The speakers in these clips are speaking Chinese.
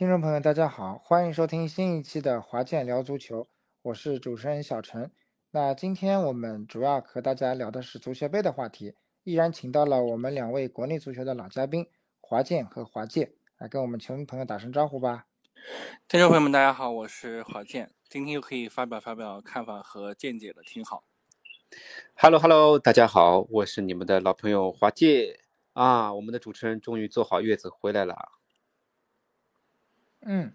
听众朋友，大家好，欢迎收听新一期的华健聊足球，我是主持人小陈。那今天我们主要和大家聊的是足协杯的话题，依然请到了我们两位国内足球的老嘉宾华健和华健，来跟我们球迷朋友打声招呼吧。听众朋友们，大家好，我是华健，今天又可以发表发表看法和见解了，挺好。Hello Hello，大家好，我是你们的老朋友华健啊，我们的主持人终于坐好月子回来了。嗯，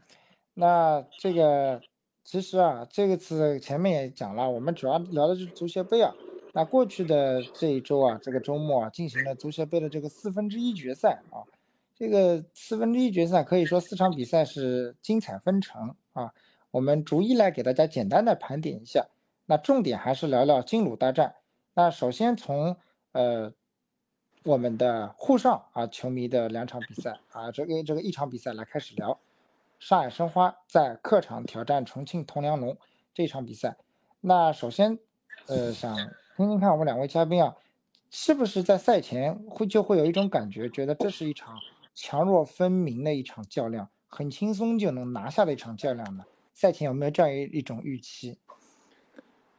那这个其实啊，这个次前面也讲了，我们主要聊的是足协杯啊。那过去的这一周啊，这个周末啊，进行了足协杯的这个四分之一决赛啊。这个四分之一决赛可以说四场比赛是精彩纷呈啊。我们逐一来给大家简单的盘点一下。那重点还是聊聊金鲁大战。那首先从呃我们的沪上啊球迷的两场比赛啊，这个这个一场比赛来开始聊。上海申花在客场挑战重庆铜梁龙这场比赛，那首先，呃，想听听看我们两位嘉宾啊，是不是在赛前会就会有一种感觉，觉得这是一场强弱分明的一场较量，很轻松就能拿下的一场较量呢？赛前有没有这样一一种预期？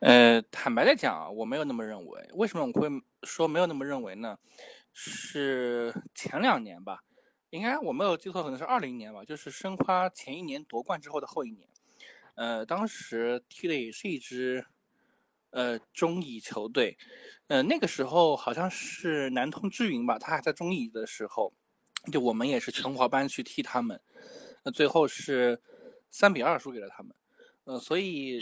呃，坦白的讲啊，我没有那么认为。为什么我会说没有那么认为呢？是前两年吧。应该我没有记错，可能是二零年吧，就是申花前一年夺冠之后的后一年，呃，当时踢的也是一支，呃，中乙球队，呃，那个时候好像是南通之云吧，他还在中乙的时候，就我们也是全华班去踢他们，那最后是三比二输给了他们，呃，所以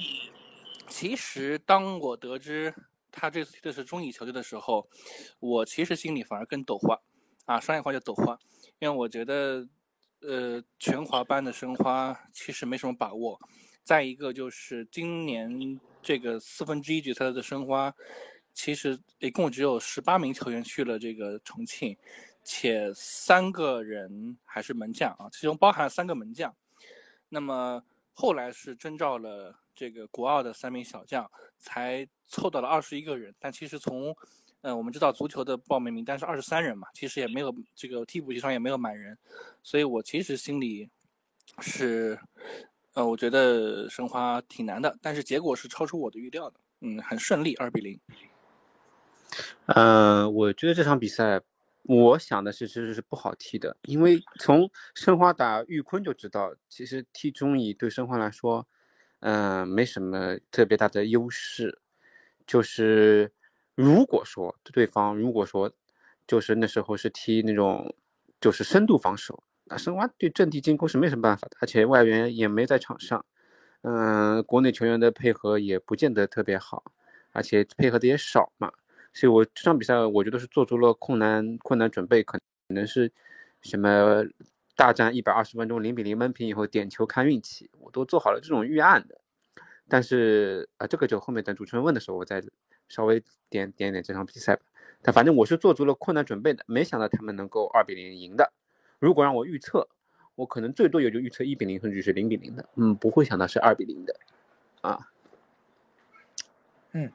其实当我得知他这次踢的是中乙球队的时候，我其实心里反而更抖花，啊，商业化就抖花。因为我觉得，呃，全华班的申花其实没什么把握。再一个就是今年这个四分之一决赛的申花，其实一共只有十八名球员去了这个重庆，且三个人还是门将啊，其中包含三个门将。那么后来是征召了这个国奥的三名小将，才凑到了二十一个人。但其实从嗯，我们知道足球的报名名单是二十三人嘛，其实也没有这个替补席上也没有满人，所以我其实心里是，呃，我觉得申花挺难的，但是结果是超出我的预料的，嗯，很顺利，二比零。嗯，我觉得这场比赛，我想的是其实是不好踢的，因为从申花打玉坤就知道，其实踢中乙对申花来说，嗯，没什么特别大的优势，就是。如果说对方如果说就是那时候是踢那种就是深度防守，那申花对阵地进攻是没什么办法的，而且外援也没在场上，嗯，国内球员的配合也不见得特别好，而且配合的也少嘛，所以我这场比赛我觉得是做足了困难困难准备，可能是什么大战一百二十分钟零比零闷平以后点球看运气，我都做好了这种预案的，但是啊，这个就后面等主持人问的时候我再。稍微点点点这场比赛吧，但反正我是做足了困难准备的，没想到他们能够二比零赢的。如果让我预测，我可能最多也就预测一比零，甚至是零比零的。嗯，不会想到是二比零的，啊。嗯，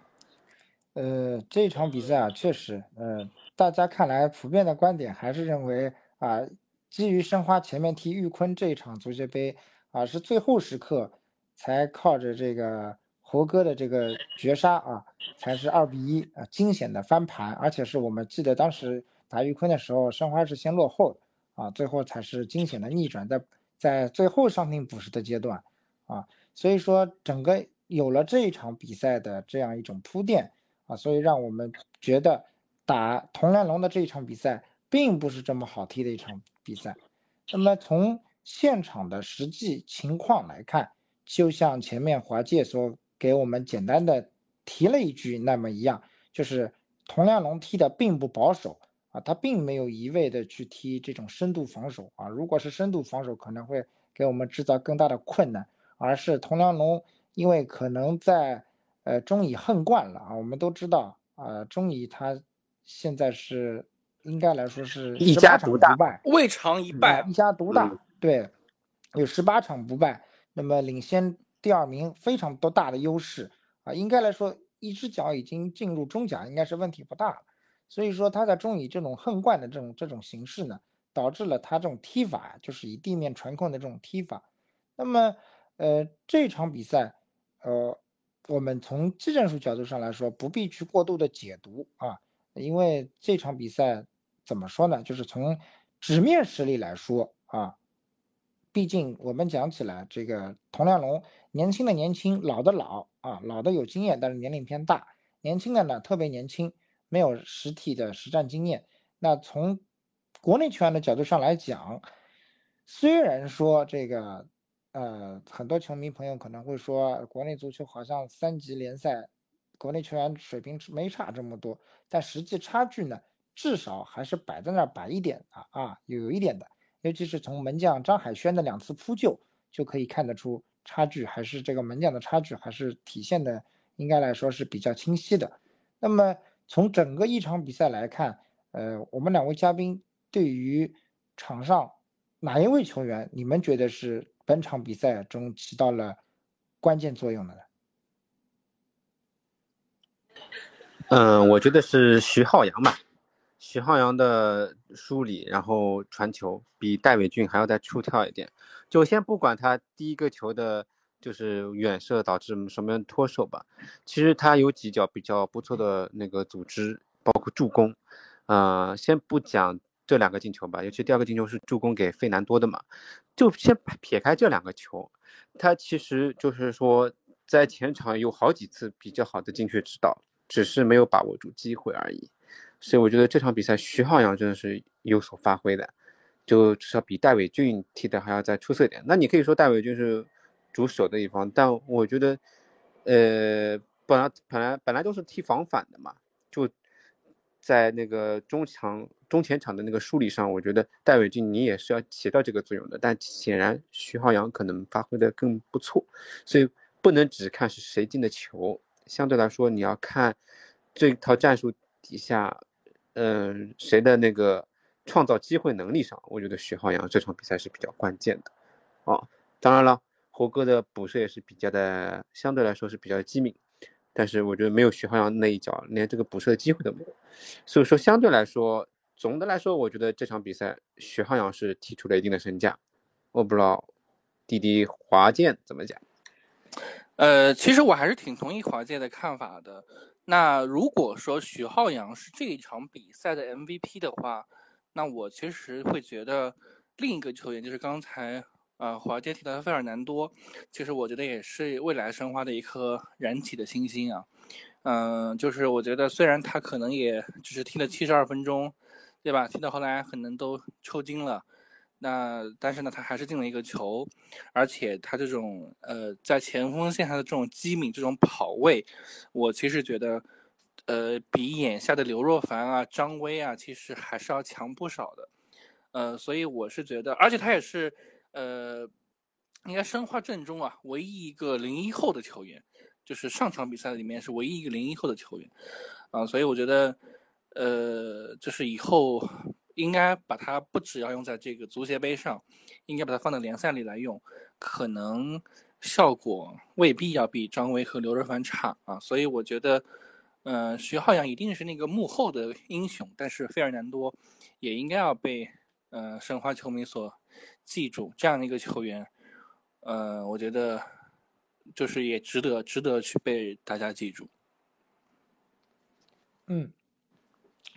呃，这场比赛啊，确实，呃，大家看来普遍的观点还是认为啊，基于申花前面踢玉坤这一场足协杯啊，是最后时刻才靠着这个。猴哥的这个绝杀啊，才是二比一啊，惊险的翻盘，而且是我们记得当时打玉坤的时候，申花是先落后啊，最后才是惊险的逆转，在在最后伤停补时的阶段啊，所以说整个有了这一场比赛的这样一种铺垫啊，所以让我们觉得打铜梁龙的这一场比赛并不是这么好踢的一场比赛。那么从现场的实际情况来看，就像前面华界所。给我们简单的提了一句，那么一样，就是佟梁龙踢的并不保守啊，他并没有一味的去踢这种深度防守啊，如果是深度防守，可能会给我们制造更大的困难，而是佟梁龙因为可能在呃中乙恨惯了啊，我们都知道啊，中乙他现在是应该来说是一家独大，未尝一败，一家独大，对，有十八场不败，那么领先。第二名非常多大的优势啊，应该来说一只脚已经进入中甲，应该是问题不大了。所以说他在中乙这种横贯的这种这种形式呢，导致了他这种踢法就是以地面传控的这种踢法。那么，呃，这场比赛，呃，我们从技战术角度上来说，不必去过度的解读啊，因为这场比赛怎么说呢？就是从纸面实力来说啊，毕竟我们讲起来，这个佟亮龙年轻的年轻，老的老啊，老的有经验，但是年龄偏大；年轻的呢特别年轻，没有实体的实战经验。那从国内球员的角度上来讲，虽然说这个，呃，很多球迷朋友可能会说，国内足球好像三级联赛，国内球员水平没差这么多，但实际差距呢，至少还是摆在那儿摆一点的啊，有一点的，尤其是从门将张海轩的两次扑救就可以看得出差距，还是这个门将的差距还是体现的，应该来说是比较清晰的。那么从整个一场比赛来看，呃，我们两位嘉宾对于场上哪一位球员，你们觉得是本场比赛中起到了关键作用的呢？嗯，我觉得是徐浩洋吧。徐浩洋的梳理，然后传球比戴伟俊还要再出跳一点。就先不管他第一个球的，就是远射导致什么样脱手吧，其实他有几脚比较不错的那个组织，包括助攻。呃，先不讲这两个进球吧，尤其第二个进球是助攻给费南多的嘛，就先撇开这两个球，他其实就是说在前场有好几次比较好的精确指导，只是没有把握住机会而已。所以我觉得这场比赛徐浩洋真的是有所发挥的，就至少比戴伟俊踢的还要再出色一点。那你可以说戴伟俊是主守的一方，但我觉得，呃，本来本来本来都是踢防反的嘛，就。在那个中场、中前场的那个梳理上，我觉得戴伟俊你也是要起到这个作用的。但显然徐浩洋可能发挥的更不错，所以不能只看是谁进的球。相对来说，你要看这套战术底下，嗯，谁的那个创造机会能力上，我觉得徐浩洋这场比赛是比较关键的。啊，当然了，胡哥的补射也是比较的，相对来说是比较机敏。但是我觉得没有徐浩洋那一脚，连这个补射的机会都没有。所以说，相对来说，总的来说，我觉得这场比赛徐浩洋是踢出了一定的身价。我不知道弟弟华健怎么讲。呃，其实我还是挺同意华健的看法的。那如果说徐浩洋是这一场比赛的 MVP 的话，那我其实会觉得另一个球员就是刚才。啊，华健提到的费尔南多，其实我觉得也是未来申花的一颗燃起的星星啊。嗯，就是我觉得虽然他可能也只是踢了七十二分钟，对吧？踢到后来可能都抽筋了，那但是呢，他还是进了一个球，而且他这种呃在前锋线上的这种机敏、这种跑位，我其实觉得呃比眼下的刘若凡啊、张威啊，其实还是要强不少的。呃，所以我是觉得，而且他也是。呃，应该申花阵中啊，唯一一个零一后的球员，就是上场比赛里面是唯一一个零一后的球员，啊，所以我觉得，呃，就是以后应该把它不只要用在这个足协杯上，应该把它放在联赛里来用，可能效果未必要比张威和刘若凡差啊，所以我觉得，嗯，徐浩洋一定是那个幕后的英雄，但是费尔南多也应该要被，呃，申花球迷所。记住这样的一个球员，呃，我觉得就是也值得值得去被大家记住。嗯，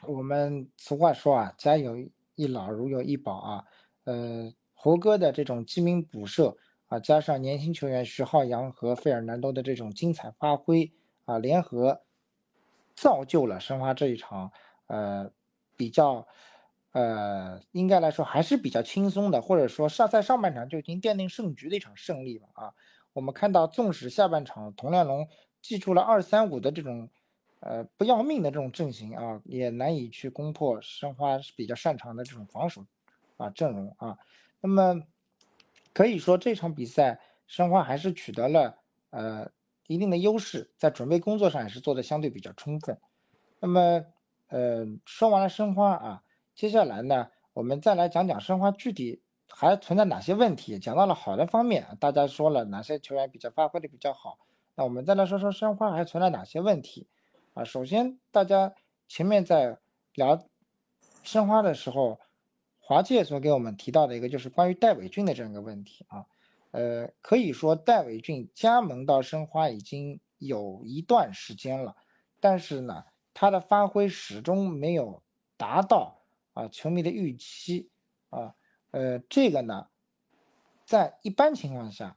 我们俗话说啊，家有一老如有一宝啊。呃，猴哥的这种机敏补射啊，加上年轻球员徐浩洋和费尔南多的这种精彩发挥啊，联合造就了申花这一场呃比较。呃，应该来说还是比较轻松的，或者说上在上半场就已经奠定胜局的一场胜利了啊。我们看到，纵使下半场佟亮龙祭出了二三五的这种呃不要命的这种阵型啊，也难以去攻破申花比较擅长的这种防守啊阵容啊。那么可以说这场比赛申花还是取得了呃一定的优势，在准备工作上也是做的相对比较充分。那么呃说完了申花啊。接下来呢，我们再来讲讲申花具体还存在哪些问题。讲到了好的方面，大家说了哪些球员比较发挥的比较好。那我们再来说说申花还存在哪些问题啊？首先，大家前面在聊申花的时候，华。界所给我们提到的一个，就是关于戴伟俊的这样一个问题啊。呃，可以说戴伟俊加盟到申花已经有一段时间了，但是呢，他的发挥始终没有达到啊球迷的预期啊。呃，这个呢，在一般情况下，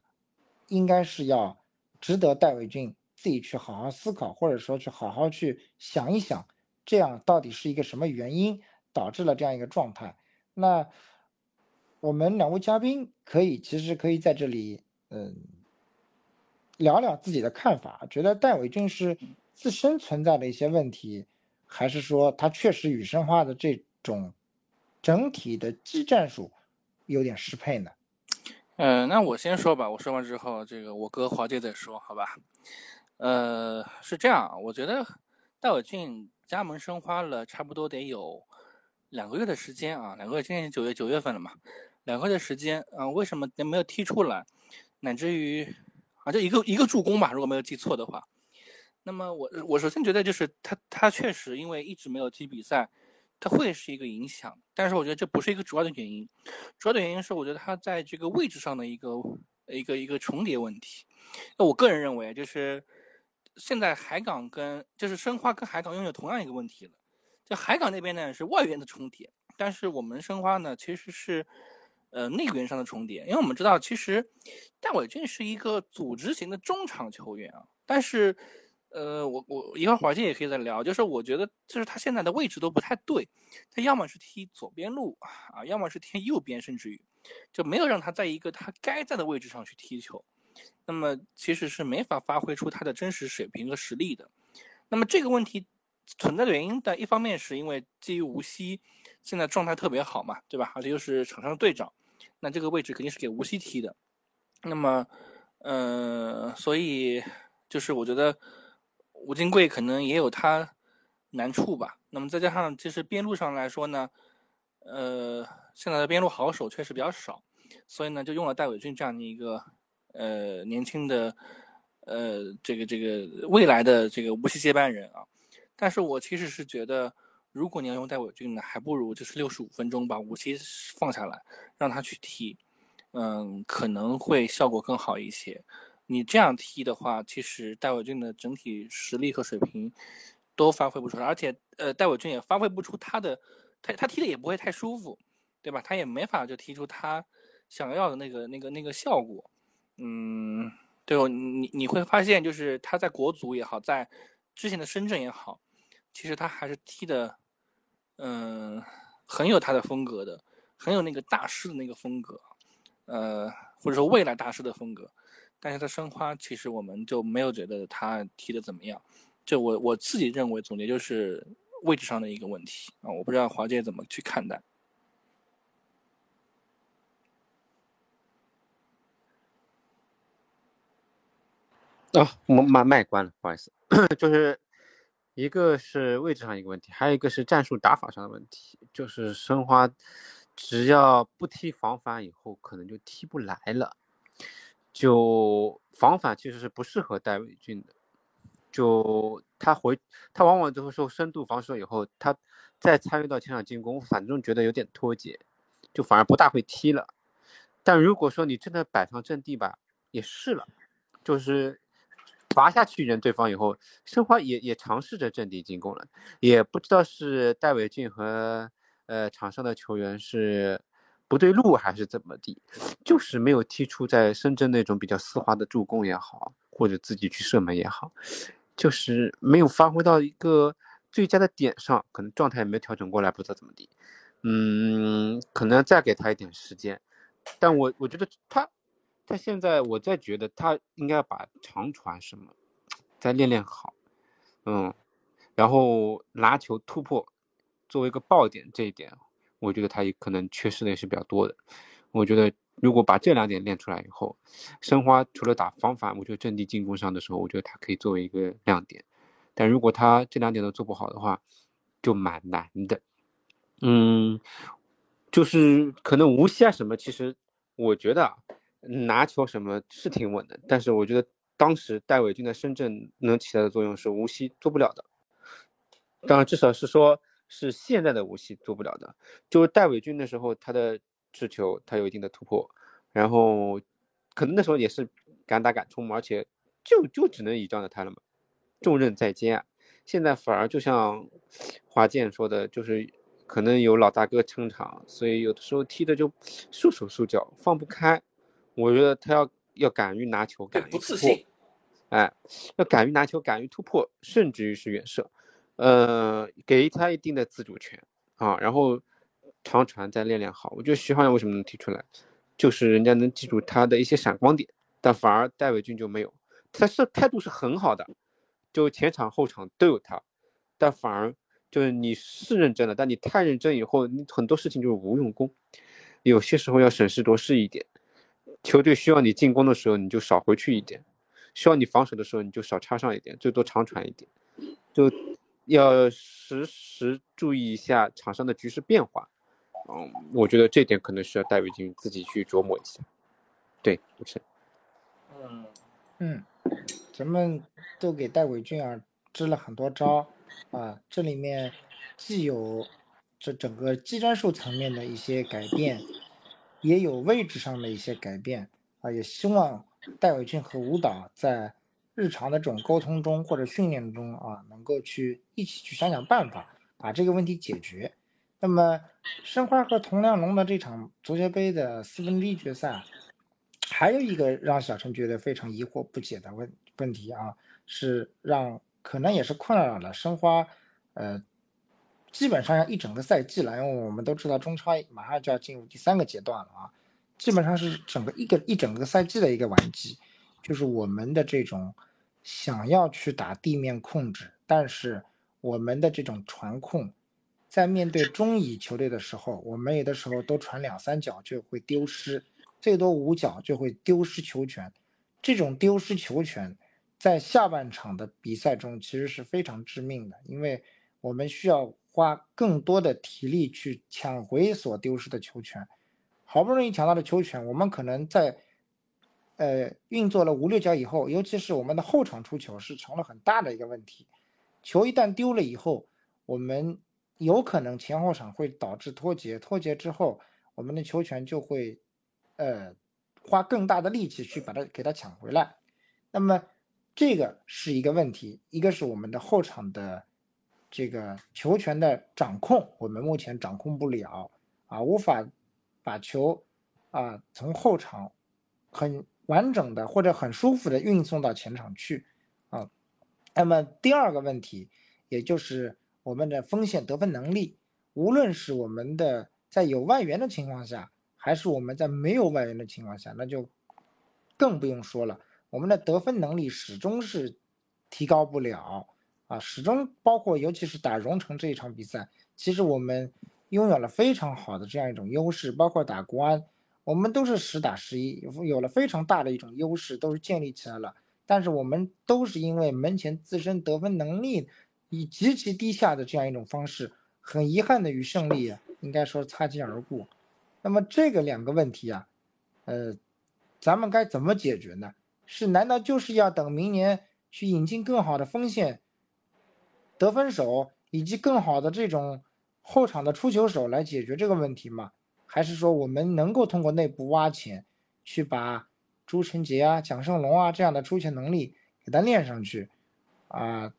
应该是要值得戴伟俊自己去好好思考，或者说去好好去想一想，这样到底是一个什么原因导致了这样一个状态？那。我们两位嘉宾可以，其实可以在这里，嗯，聊聊自己的看法。觉得戴伟俊是自身存在的一些问题，还是说他确实与申花的这种整体的技战术有点适配呢？嗯，那我先说吧。我说完之后，这个我哥华姐再说，好吧？呃，是这样，我觉得戴伟俊加盟申花了，差不多得有两个月的时间啊，两个月，今年九月九月份了嘛。两个月的时间啊，为什么没有踢出来？乃至于啊，就一个一个助攻吧，如果没有记错的话。那么我我首先觉得就是他他确实因为一直没有踢比赛，他会是一个影响。但是我觉得这不是一个主要的原因，主要的原因是我觉得他在这个位置上的一个一个一个重叠问题。那我个人认为就是现在海港跟就是申花跟海港拥有同样一个问题了，就海港那边呢是外援的重叠，但是我们申花呢其实是。呃，内援上的重叠，因为我们知道，其实戴伟俊是一个组织型的中场球员啊。但是，呃，我我一会儿华健也可以再聊，就是我觉得，就是他现在的位置都不太对，他要么是踢左边路啊，要么是踢右边，甚至于就没有让他在一个他该在的位置上去踢球。那么，其实是没法发挥出他的真实水平和实力的。那么这个问题存在的原因的一方面，是因为基于无锡现在状态特别好嘛，对吧？而且又是场上的队长。那这个位置肯定是给无锡踢的，那么，呃，所以就是我觉得吴金贵可能也有他难处吧。那么再加上其实边路上来说呢，呃，现在的边路好手确实比较少，所以呢就用了戴伟俊这样的一个呃年轻的呃这个这个未来的这个无锡接班人啊。但是我其实是觉得。如果你要用戴伟俊呢，还不如就是六十五分钟把无锡放下来，让他去踢，嗯，可能会效果更好一些。你这样踢的话，其实戴伟俊的整体实力和水平都发挥不出来，而且呃，戴伟俊也发挥不出他的，他他踢的也不会太舒服，对吧？他也没法就踢出他想要的那个那个那个效果。嗯，对哦，你你会发现就是他在国足也好，在之前的深圳也好，其实他还是踢的。嗯，很有他的风格的，很有那个大师的那个风格，呃，或者说未来大师的风格。但是他申花其实我们就没有觉得他踢的怎么样。就我我自己认为，总结就是位置上的一个问题啊。我不知道华姐怎么去看待。啊，我卖卖关了，不好意思，就是。一个是位置上一个问题，还有一个是战术打法上的问题。就是申花，只要不踢防反以后，可能就踢不来了。就防反其实是不适合戴伟俊的。就他回，他往往都会受深度防守以后，他再参与到前场进攻，反正觉得有点脱节，就反而不大会踢了。但如果说你真的摆上阵地吧，也试了，就是。罚下去人对方以后，申花也也尝试着阵地进攻了，也不知道是戴伟俊和呃场上的球员是不对路还是怎么地，就是没有踢出在深圳那种比较丝滑的助攻也好，或者自己去射门也好，就是没有发挥到一个最佳的点上，可能状态也没调整过来，不知道怎么地，嗯，可能再给他一点时间，但我我觉得他。他现在，我在觉得他应该把长传什么再练练好，嗯，然后拿球突破作为一个爆点，这一点我觉得他也可能缺失的也是比较多的。我觉得如果把这两点练出来以后，申花除了打防反，我觉得阵地进攻上的时候，我觉得他可以作为一个亮点。但如果他这两点都做不好的话，就蛮难的。嗯，就是可能无锡啊什么，其实我觉得。拿球什么是挺稳的，但是我觉得当时戴伟俊在深圳能起到的作用是无锡做不了的。当然，至少是说是现在的无锡做不了的。就是戴伟军的时候，他的持球他有一定的突破，然后可能那时候也是敢打敢冲，而且就就只能倚仗着他了嘛，重任在肩啊。现在反而就像华健说的，就是可能有老大哥撑场，所以有的时候踢的就束手束脚，放不开。我觉得他要要敢于拿球，敢于不自信，哎，要敢于拿球，敢于突破，甚至于是远射，呃，给他一定的自主权啊，然后长传再练练好。我觉得徐浩洋为什么能踢出来，就是人家能记住他的一些闪光点，但反而戴伟俊就没有，他是态度是很好的。就前场后场都有他，但反而就是你是认真的，但你太认真以后，你很多事情就是无用功。有些时候要审时度势一点，球队需要你进攻的时候，你就少回去一点；需要你防守的时候，你就少插上一点，最多长传一点。就要时时注意一下场上的局势变化。嗯，我觉得这点可能需要戴维金自己去琢磨一下。对，不是。嗯嗯。咱们都给戴伟俊啊支了很多招啊，这里面既有这整个技战术层面的一些改变，也有位置上的一些改变啊，也希望戴伟俊和吴导在日常的这种沟通中或者训练中啊，能够去一起去想想办法，把这个问题解决。那么申花和佟亮龙的这场足协杯的四分之一决赛，还有一个让小陈觉得非常疑惑不解的问。问题啊，是让可能也是困扰了申花，呃，基本上要一整个赛季了，因为我们都知道中超马上就要进入第三个阶段了啊，基本上是整个一个一整个赛季的一个完结，就是我们的这种想要去打地面控制，但是我们的这种传控，在面对中乙球队的时候，我们有的时候都传两三脚就会丢失，最多五脚就会丢失球权，这种丢失球权。在下半场的比赛中，其实是非常致命的，因为我们需要花更多的体力去抢回所丢失的球权。好不容易抢到的球权，我们可能在呃运作了五六脚以后，尤其是我们的后场出球是成了很大的一个问题。球一旦丢了以后，我们有可能前后场会导致脱节，脱节之后，我们的球权就会呃花更大的力气去把它给它抢回来。那么。这个是一个问题，一个是我们的后场的这个球权的掌控，我们目前掌控不了啊，无法把球啊从后场很完整的或者很舒服的运送到前场去啊。那么第二个问题，也就是我们的风险得分能力，无论是我们的在有外援的情况下，还是我们在没有外援的情况下，那就更不用说了。我们的得分能力始终是提高不了啊，始终包括尤其是打荣城这一场比赛，其实我们拥有了非常好的这样一种优势，包括打国安，我们都是实打实一，有了非常大的一种优势，都是建立起来了。但是我们都是因为门前自身得分能力以极其低下的这样一种方式，很遗憾的与胜利应该说擦肩而过。那么这个两个问题啊，呃，咱们该怎么解决呢？是，难道就是要等明年去引进更好的锋线、得分手以及更好的这种后场的出球手来解决这个问题吗？还是说我们能够通过内部挖潜，去把朱晨杰啊、蒋胜龙啊这样的出球能力给他练上去？啊，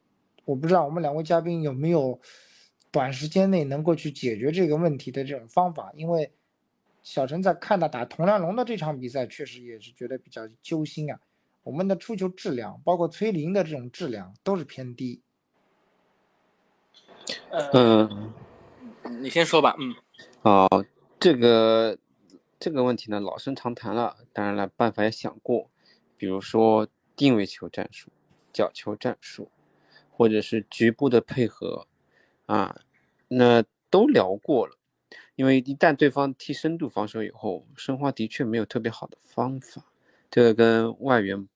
我不知道我们两位嘉宾有没有短时间内能够去解决这个问题的这种方法，因为小陈在看到打佟亮龙的这场比赛，确实也是觉得比较揪心啊。我们的出球质量，包括崔林的这种质量都是偏低。嗯，你先说吧。嗯，好，这个这个问题呢，老生常谈了。当然了，办法也想过，比如说定位球战术、角球战术，或者是局部的配合，啊，那都聊过了。因为一旦对方踢深度防守以后，申花的确没有特别好的方法。这个跟外援。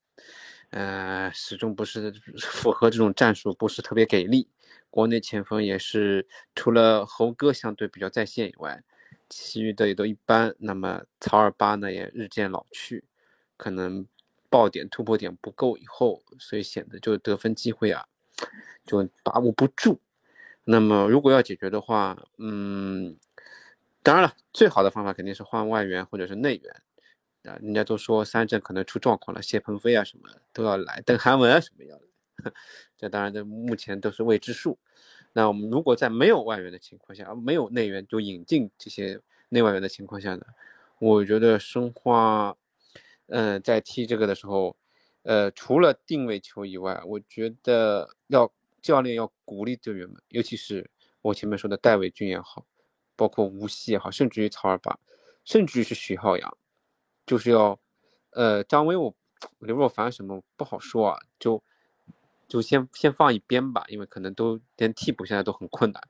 呃，始终不是符合这种战术，不是特别给力。国内前锋也是除了猴哥相对比较在线以外，其余的也都一般。那么曹尔巴呢也日渐老去，可能爆点突破点不够以后，所以显得就得分机会啊就把握不住。那么如果要解决的话，嗯，当然了，最好的方法肯定是换外援或者是内援。啊，人家都说三镇可能出状况了，谢鹏飞啊什么都要来，邓涵文啊什么要来，这当然这目前都是未知数。那我们如果在没有外援的情况下，没有内援就引进这些内外援的情况下呢，我觉得申花，嗯，在踢这个的时候，呃，除了定位球以外，我觉得要教练要鼓励队员们，尤其是我前面说的戴伟军也好，包括吴曦也好，甚至于曹尔巴，甚至于是徐浩洋。就是要，呃，张威我 刘若凡什么不好说啊，就就先先放一边吧，因为可能都连替补现在都很困难，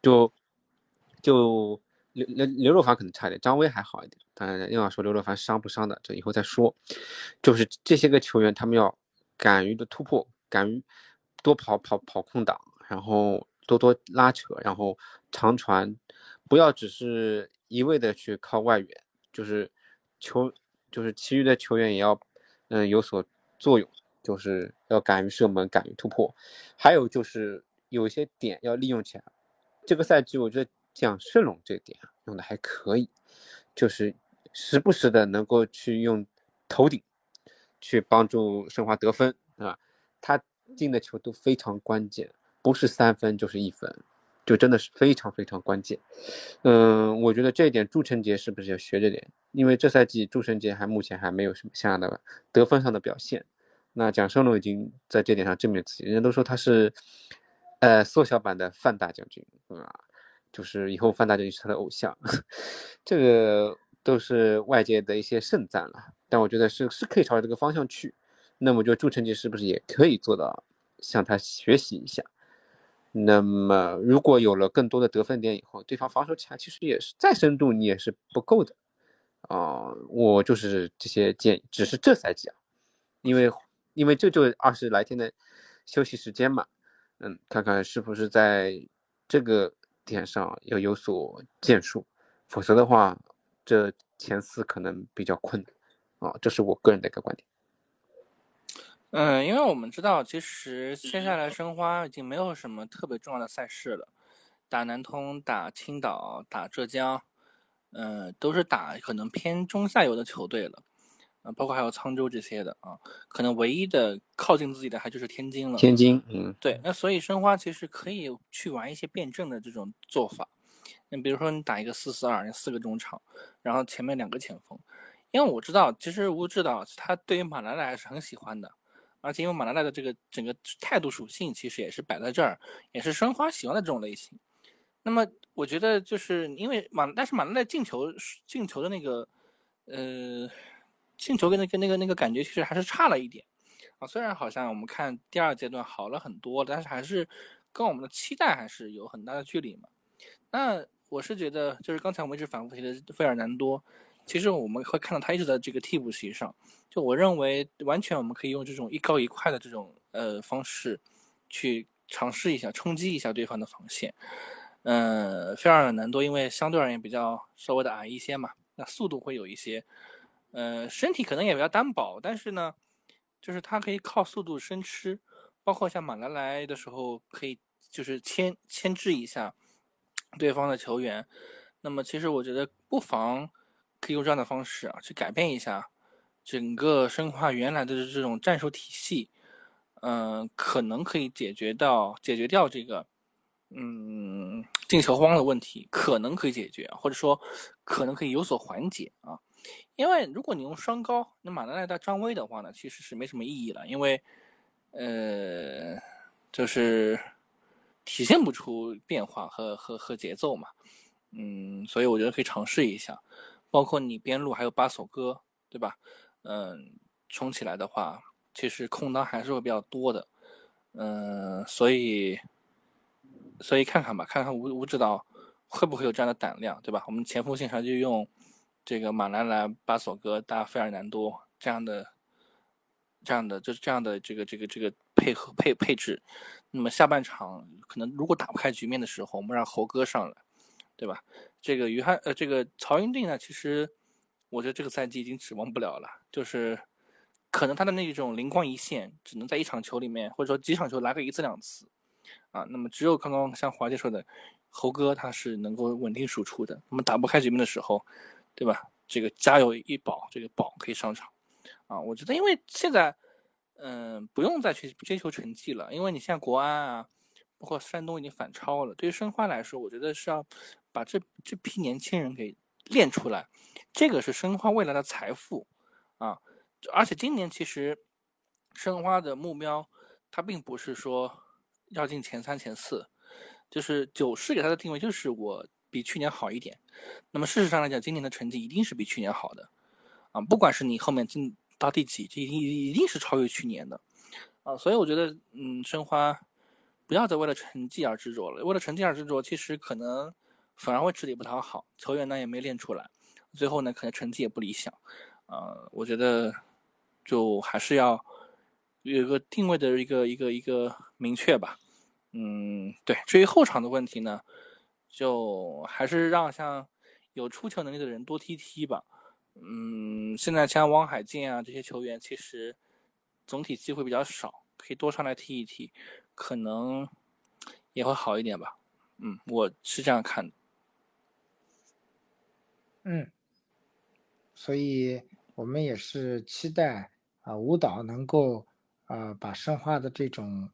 就就刘刘刘若凡可能差一点，张威还好一点。当然，又要说刘若凡伤不伤的，这以后再说。就是这些个球员，他们要敢于的突破，敢于多跑跑跑空档，然后多多拉扯，然后长传，不要只是一味的去靠外援，就是。球就是其余的球员也要，嗯，有所作用，就是要敢于射门，敢于突破，还有就是有一些点要利用起来。这个赛季我觉得蒋胜龙这点用的还可以，就是时不时的能够去用头顶去帮助申花得分，啊，他进的球都非常关键，不是三分就是一分。就真的是非常非常关键，嗯，我觉得这一点朱晨杰是不是要学着点？因为这赛季朱晨杰还目前还没有什么像样的得分上的表现。那蒋胜龙已经在这点上证明自己，人家都说他是，呃，缩小版的范大将军，啊，就是以后范大将军是他的偶像，这个都是外界的一些盛赞了。但我觉得是是可以朝着这个方向去。那么就朱晨杰是不是也可以做到向他学习一下？那么，如果有了更多的得分点以后，对方防守起来其实也是再深度，你也是不够的啊。我就是这些建议，只是这赛季啊，因为因为这就二十来天的休息时间嘛，嗯，看看是不是在这个点上要有所建树，否则的话，这前四可能比较困难啊。这是我个人的一个观点。嗯，因为我们知道，其实接下来申花已经没有什么特别重要的赛事了，打南通、打青岛、打浙江，嗯，都是打可能偏中下游的球队了，啊，包括还有沧州这些的啊，可能唯一的靠近自己的还就是天津了。天津，嗯，对，那所以申花其实可以去玩一些辩证的这种做法，你比如说你打一个四四二，你四个中场，然后前面两个前锋，因为我知道，其实吴指导他对于马兰来还是很喜欢的。而且因为马拉代的这个整个态度属性，其实也是摆在这儿，也是申花喜欢的这种类型。那么我觉得就是因为马，但是马拉代进球进球的那个，呃，进球跟那个那个那个感觉其实还是差了一点啊。虽然好像我们看第二阶段好了很多，但是还是跟我们的期待还是有很大的距离嘛。那我是觉得，就是刚才我们一直反复提的费尔南多。其实我们会看到他一直在这个替补席上，就我认为完全我们可以用这种一高一快的这种呃方式，去尝试一下冲击一下对方的防线。嗯，费尔南多因为相对而言比较稍微的矮一些嘛，那速度会有一些，呃，身体可能也比较单薄，但是呢，就是他可以靠速度生吃，包括像马来来的时候可以就是牵牵制一下对方的球员。那么其实我觉得不妨。可以用这样的方式啊，去改变一下整个申花原来的这种战术体系，嗯，可能可以解决到解决掉这个嗯进球荒的问题，可能可以解决，或者说可能可以有所缓解啊。因为如果你用双高，那马德莱到张威的话呢，其实是没什么意义了，因为呃，就是体现不出变化和和和节奏嘛，嗯，所以我觉得可以尝试一下。包括你边路还有巴索戈，对吧？嗯，冲起来的话，其实空当还是会比较多的。嗯，所以，所以看看吧，看看吴吴指导会不会有这样的胆量，对吧？我们前锋线上就用这个马兰兰、巴索戈搭费尔南多这样的、这样的，就是这样的这个这个这个配合配配置。那么下半场可能如果打不开局面的时候，我们让猴哥上来。对吧？这个于汉呃，这个曹云定呢，其实我觉得这个赛季已经指望不了了，就是可能他的那种灵光一现，只能在一场球里面，或者说几场球来个一次两次。啊，那么只有刚刚像华姐说的，猴哥他是能够稳定输出的。那么打不开局面的时候，对吧？这个家有一宝，这个宝可以上场啊。我觉得，因为现在，嗯，不用再去追求成绩了，因为你现在国安啊，包括山东已经反超了。对于申花来说，我觉得是要把这这批年轻人给练出来，这个是申花未来的财富啊。而且今年其实申花的目标，它并不是说。要进前三、前四，就是九市给他的定位就是我比去年好一点。那么事实上来讲，今年的成绩一定是比去年好的啊！不管是你后面进到第几，这一定一定是超越去年的啊！所以我觉得，嗯，申花不要再为了成绩而执着了。为了成绩而执着，其实可能反而会吃力不讨好，球员呢也没练出来，最后呢可能成绩也不理想啊！我觉得就还是要。有一个定位的一个一个一个明确吧，嗯，对。至于后场的问题呢，就还是让像有出球能力的人多踢踢吧。嗯，现在像汪海静啊这些球员，其实总体机会比较少，可以多上来踢一踢，可能也会好一点吧。嗯，我是这样看的。嗯，所以我们也是期待啊，舞蹈能够。呃，把申花的这种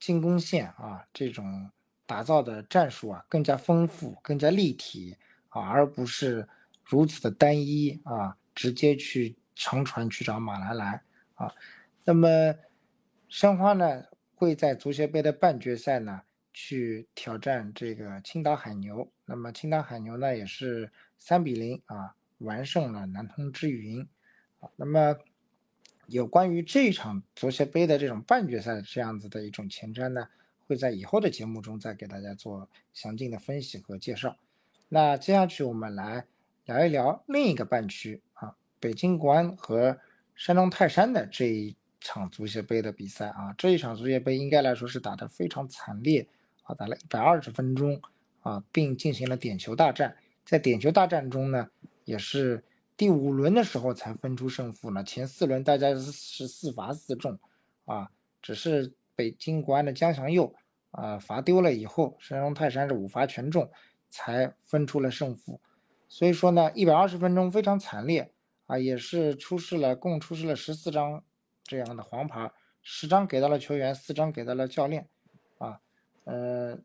进攻线啊，这种打造的战术啊，更加丰富、更加立体啊，而不是如此的单一啊，直接去长传去找马兰兰啊。那么申花呢，会在足协杯的半决赛呢，去挑战这个青岛海牛。那么青岛海牛呢，也是三比零啊，完胜了南通之云啊。那么。有关于这场足协杯的这种半决赛这样子的一种前瞻呢，会在以后的节目中再给大家做详尽的分析和介绍。那接下去我们来聊一聊另一个半区啊，北京国安和山东泰山的这一场足协杯的比赛啊，这一场足协杯应该来说是打得非常惨烈啊，打了一百二十分钟啊，并进行了点球大战。在点球大战中呢，也是。第五轮的时候才分出胜负呢，前四轮大家是四罚四中，啊，只是北京国安的江祥佑啊罚丢了以后，山东泰山是五罚全中，才分出了胜负。所以说呢，一百二十分钟非常惨烈啊，也是出示了共出示了十四张这样的黄牌，十张给到了球员，四张给到了教练，啊，呃，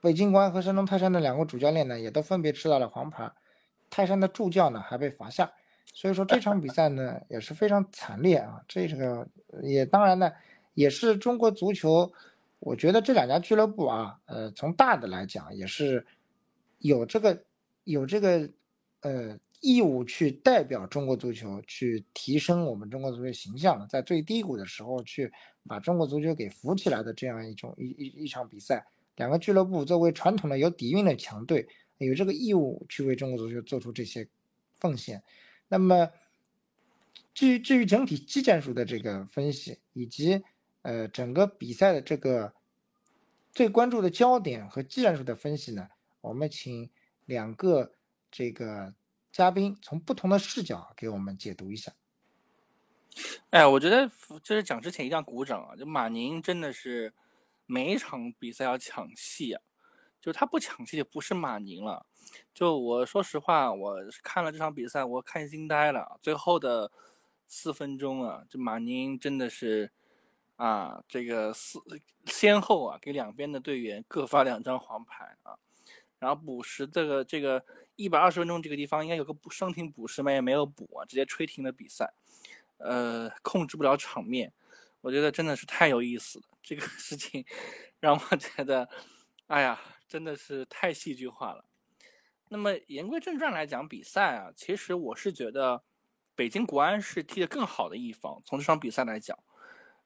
北京国安和山东泰山的两个主教练呢，也都分别吃到了黄牌。泰山的助教呢还被罚下，所以说这场比赛呢也是非常惨烈啊。这个也当然呢也是中国足球，我觉得这两家俱乐部啊，呃，从大的来讲也是有这个有这个呃义务去代表中国足球去提升我们中国足球形象，在最低谷的时候去把中国足球给扶起来的这样一种一一一场比赛。两个俱乐部作为传统的有底蕴的强队。有这个义务去为中国足球做出这些奉献。那么，至于至于整体技战术的这个分析，以及呃整个比赛的这个最关注的焦点和技战术的分析呢，我们请两个这个嘉宾从不同的视角给我们解读一下。哎，我觉得就是讲之前一定要鼓掌啊！就马宁真的是每一场比赛要抢戏啊。就他不抢戏就不是马宁了。就我说实话，我看了这场比赛，我看惊呆了。最后的四分钟啊，这马宁真的是啊，这个四先后啊给两边的队员各发两张黄牌啊。然后补时这个这个一百二十分钟这个地方应该有个补伤停补时嘛，也没有补啊，直接吹停了比赛。呃，控制不了场面，我觉得真的是太有意思了。这个 事情让我觉得，哎呀。真的是太戏剧化了。那么言归正传来讲比赛啊，其实我是觉得北京国安是踢得更好的一方。从这场比赛来讲，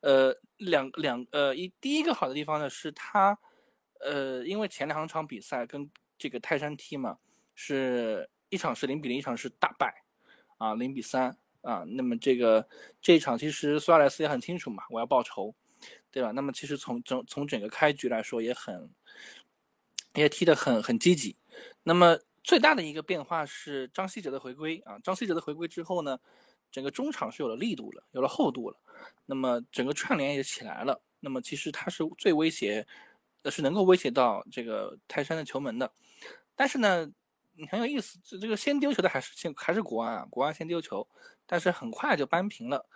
呃，两两呃一第一个好的地方呢是他，呃，因为前两场比赛跟这个泰山踢嘛，是一场是零比零，一场是大败啊，零比三啊。那么这个这一场其实苏亚雷斯也很清楚嘛，我要报仇，对吧？那么其实从整从整个开局来说也很。也踢得很很积极，那么最大的一个变化是张稀哲的回归啊，张稀哲的回归之后呢，整个中场是有了力度了，有了厚度了，那么整个串联也起来了。那么其实他是最威胁，呃，是能够威胁到这个泰山的球门的。但是呢，很有意思，这这个先丢球的还是先还是国安啊，国安先丢球，但是很快就扳平了。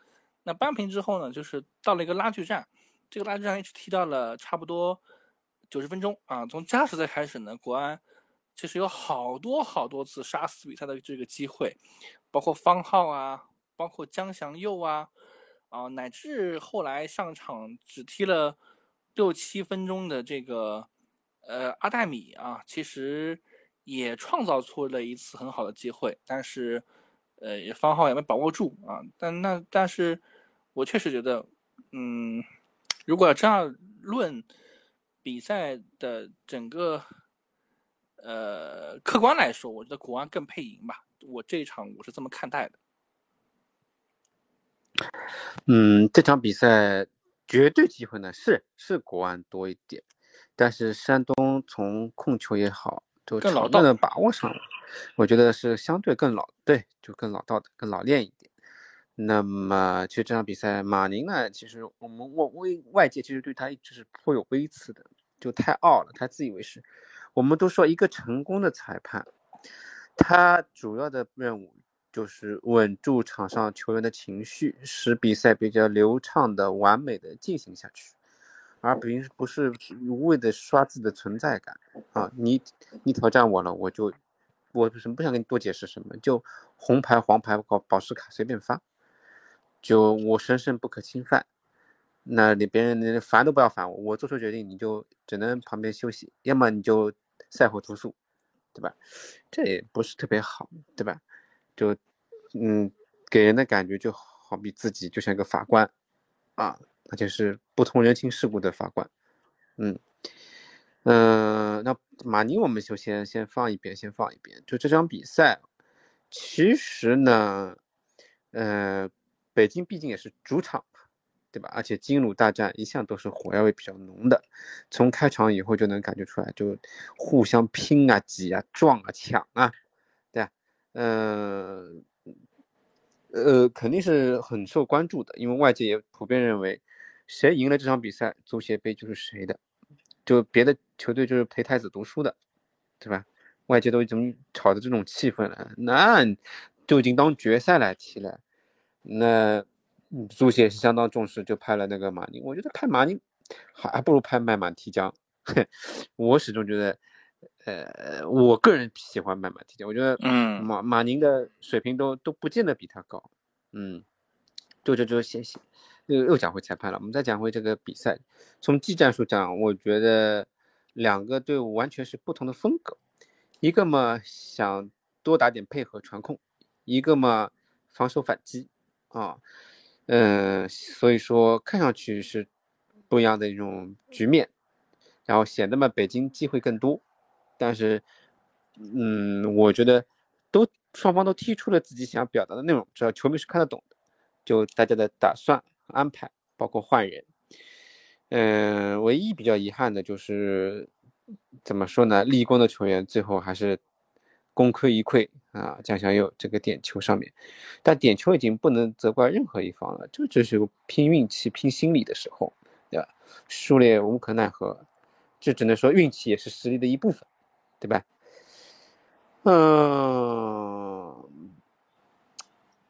那扳平之后呢，就是到了一个拉锯战，这个拉锯战一直踢到了差不多九十分钟啊。从加时赛开始呢，国安其实有好多好多次杀死比赛的这个机会，包括方浩啊。包括江祥佑啊，啊，乃至后来上场只踢了六七分钟的这个呃阿黛米啊，其实也创造出了一次很好的机会，但是呃方浩也没把握住啊。但那但是我确实觉得，嗯，如果要这样论比赛的整个呃客观来说，我觉得国安更配赢吧。我这一场我是这么看待的。嗯，这场比赛绝对机会呢是是国安多一点，但是山东从控球也好，就场面的把握上，我觉得是相对更老，对，就更老道的，更老练一点。那么其实这场比赛，马宁呢，其实我们外外外界其实对他一直是颇有微词的，就太傲了，他自以为是。我们都说一个成功的裁判，他主要的任务。就是稳住场上球员的情绪，使比赛比较流畅的、完美的进行下去，而不不是无谓的刷自己的存在感啊！你你挑战我了，我就我什么不想跟你多解释什么，就红牌、黄牌、保保时卡随便发，就我神圣不可侵犯，那你别人连烦都不要烦我，我做出决定你就只能旁边休息，要么你就赛后投诉，对吧？这也不是特别好，对吧？就，嗯，给人的感觉就好比自己就像一个法官，啊，而且是不通人情世故的法官，嗯，嗯，那马宁我们就先先放一边，先放一边。就这场比赛，其实呢，呃，北京毕竟也是主场，对吧？而且金鲁大战一向都是火药味比较浓的，从开场以后就能感觉出来，就互相拼啊、挤啊、撞啊、抢啊。嗯，呃，肯定是很受关注的，因为外界也普遍认为，谁赢了这场比赛，足协杯就是谁的，就别的球队就是陪太子读书的，对吧？外界都已经炒的这种气氛了，那就已经当决赛来踢了，那足协是相当重视，就派了那个马宁，我觉得派马宁还不如派麦马提江，我始终觉得。呃，我个人喜欢曼马提江，我觉得，嗯，马马宁的水平都都不见得比他高，嗯，就就就谢谢，又又讲回裁判了，我们再讲回这个比赛，从技战术讲，我觉得两个队伍完全是不同的风格，一个嘛想多打点配合传控，一个嘛防守反击，啊，嗯，所以说看上去是不一样的一种局面，然后显得嘛北京机会更多。但是，嗯，我觉得都双方都踢出了自己想表达的内容，只要球迷是看得懂的，就大家的打算安排，包括换人，嗯，唯一比较遗憾的就是怎么说呢？立功的球员最后还是功亏一篑啊！江祥佑这个点球上面，但点球已经不能责怪任何一方了，这只是拼运气、拼心理的时候，对吧？输了也无可奈何，这只能说运气也是实力的一部分。对吧？嗯，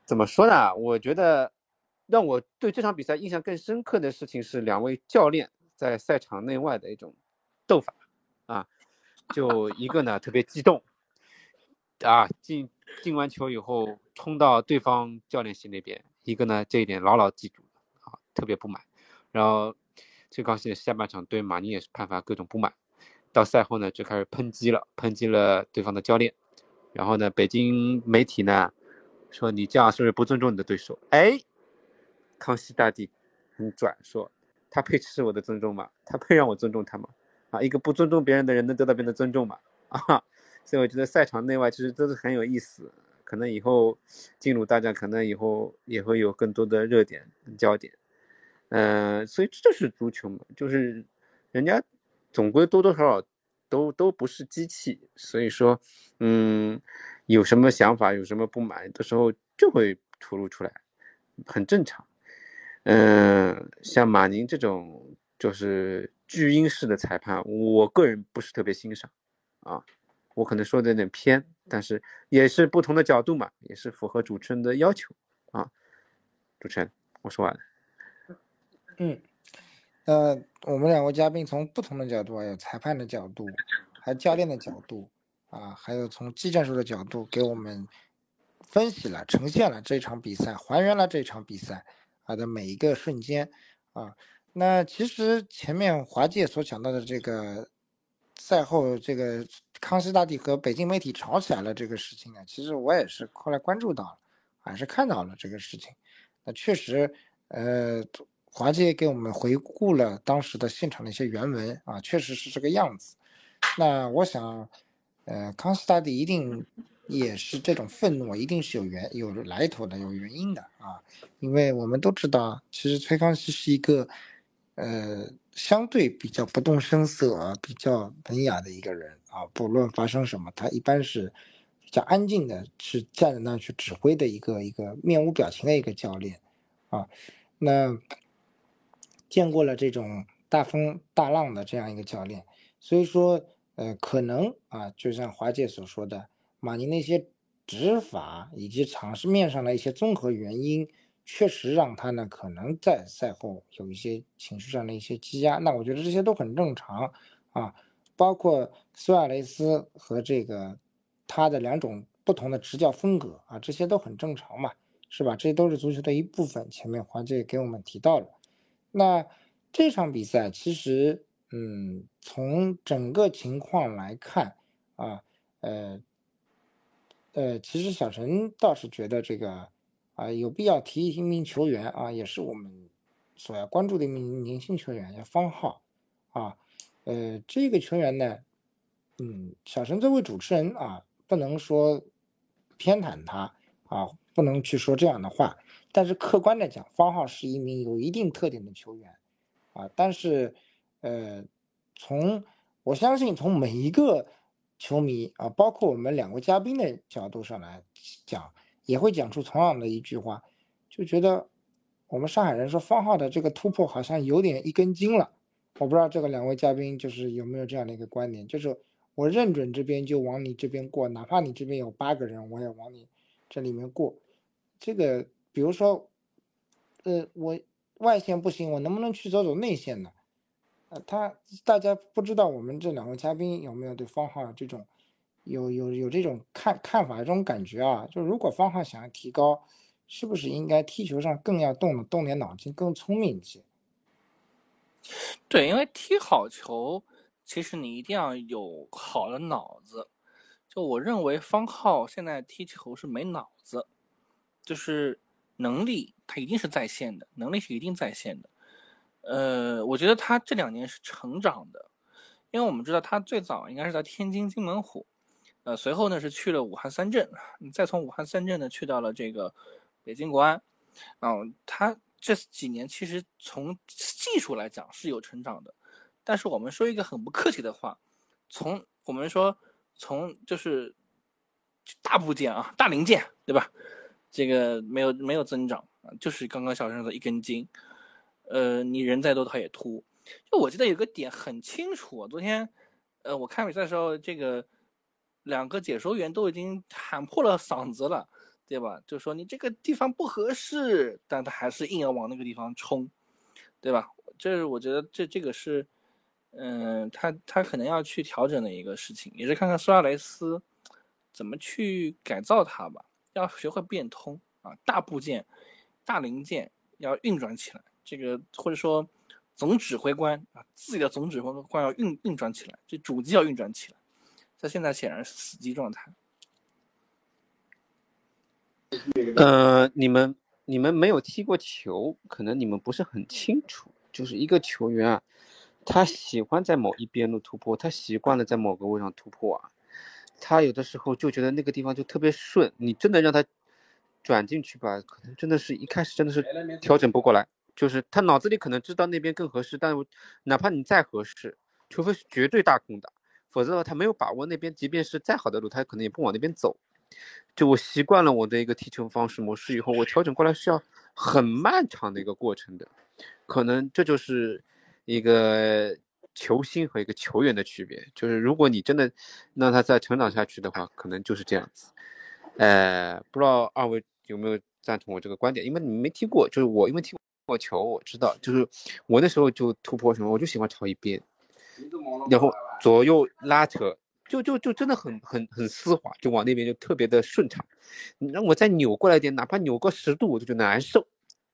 怎么说呢？我觉得让我对这场比赛印象更深刻的事情是两位教练在赛场内外的一种斗法啊。就一个呢特别激动啊，进进完球以后冲到对方教练席那边；一个呢这一点牢牢记住啊，特别不满。然后最高兴的下半场对马宁也是判罚各种不满。到赛后呢，就开始抨击了，抨击了对方的教练。然后呢，北京媒体呢说你这样是不是不尊重你的对手？哎，康熙大帝很拽，说他配吃我的尊重吗？他配让我尊重他吗？啊，一个不尊重别人的人能得到别人的尊重吗？啊，所以我觉得赛场内外其实都是很有意思。可能以后进入大战，可能以后也会有更多的热点焦点。嗯，所以这就是足球嘛，就是人家。总归多多少少都都不是机器，所以说，嗯，有什么想法，有什么不满的时候就会吐露出来，很正常。嗯，像马宁这种就是巨婴式的裁判，我个人不是特别欣赏啊。我可能说的有点偏，但是也是不同的角度嘛，也是符合主持人的要求啊。主持人，我说完了。嗯，呃，我们两位嘉宾从不同的角度啊，有裁判的角度，还有教练的角度，啊，还有从技战术的角度，给我们分析了、呈现了这场比赛，还原了这场比赛啊的每一个瞬间啊。那其实前面华界所讲到的这个赛后这个康熙大帝和北京媒体吵起来了这个事情呢，其实我也是后来关注到了，还是看到了这个事情。那确实，呃，华界给我们回顾了当时的现场的一些原文啊，确实是这个样子。那我想，呃，康熙大帝一定也是这种愤怒，一定是有原有来头的，有原因的啊。因为我们都知道，其实崔康熙是一个，呃，相对比较不动声色、啊比较文雅的一个人啊。不论发生什么，他一般是比较安静的，是站在那去指挥的一个一个面无表情的一个教练啊。那见过了这种大风大浪的这样一个教练，所以说。呃，可能啊，就像华界所说的，马宁那些执法以及场市面上的一些综合原因，确实让他呢可能在赛后有一些情绪上的一些积压。那我觉得这些都很正常啊，包括苏亚雷斯和这个他的两种不同的执教风格啊，这些都很正常嘛，是吧？这些都是足球的一部分。前面华界给我们提到了，那这场比赛其实。嗯，从整个情况来看，啊，呃，呃，其实小陈倒是觉得这个，啊，有必要提一名球员啊，也是我们所要关注的一名年轻球员，叫方浩，啊，呃，这个球员呢，嗯，小陈作为主持人啊，不能说偏袒他啊，不能去说这样的话，但是客观的讲，方浩是一名有一定特点的球员，啊，但是。呃，从我相信从每一个球迷啊，包括我们两位嘉宾的角度上来讲，也会讲出同样的一句话，就觉得我们上海人说方浩的这个突破好像有点一根筋了。我不知道这个两位嘉宾就是有没有这样的一个观点，就是我认准这边就往你这边过，哪怕你这边有八个人，我也往你这里面过。这个比如说，呃，我外线不行，我能不能去走走内线呢？呃，他大家不知道我们这两位嘉宾有没有对方浩这种有有有这种看看法、这种感觉啊？就如果方浩想要提高，是不是应该踢球上更要动动点脑筋，更聪明一些？对，因为踢好球，其实你一定要有好的脑子。就我认为方浩现在踢球是没脑子，就是能力他一定是在线的，能力是一定在线的。呃，我觉得他这两年是成长的，因为我们知道他最早应该是在天津津门虎，呃，随后呢是去了武汉三镇，再从武汉三镇呢去到了这个北京国安，啊，他这几年其实从技术来讲是有成长的，但是我们说一个很不客气的话，从我们说从就是大部件啊，大零件对吧？这个没有没有增长啊，就是刚刚小生说的一根筋。呃，你人再多，他也秃。就我记得有个点很清楚，昨天，呃，我看比赛的时候，这个两个解说员都已经喊破了嗓子了，对吧？就说你这个地方不合适，但他还是硬要往那个地方冲，对吧？这是我觉得这这个是，嗯，他他可能要去调整的一个事情，也是看看苏亚雷斯怎么去改造它吧。要学会变通啊，大部件、大零件要运转起来。这个或者说总指挥官啊，自己的总指挥官要运运转起来，这主机要运转起来。在现在显然是死机状态。呃，你们你们没有踢过球，可能你们不是很清楚。就是一个球员啊，他喜欢在某一边路突破，他习惯了在某个位上突破啊，他有的时候就觉得那个地方就特别顺。你真的让他转进去吧，可能真的是一开始真的是调整不过来。就是他脑子里可能知道那边更合适，但哪怕你再合适，除非是绝对大空档，否则的话他没有把握那边，即便是再好的路，他可能也不往那边走。就我习惯了我的一个踢球方式模式以后，我调整过来是要很漫长的一个过程的，可能这就是一个球星和一个球员的区别。就是如果你真的让他再成长下去的话，可能就是这样子。呃，不知道二位有没有赞同我这个观点？因为你们没踢过，就是我因为踢过球，我知道，就是我那时候就突破什么，我就喜欢朝一边，然后左右拉扯，就就就真的很很很丝滑，就往那边就特别的顺畅。你让我再扭过来点，哪怕扭个十度，我就觉得难受，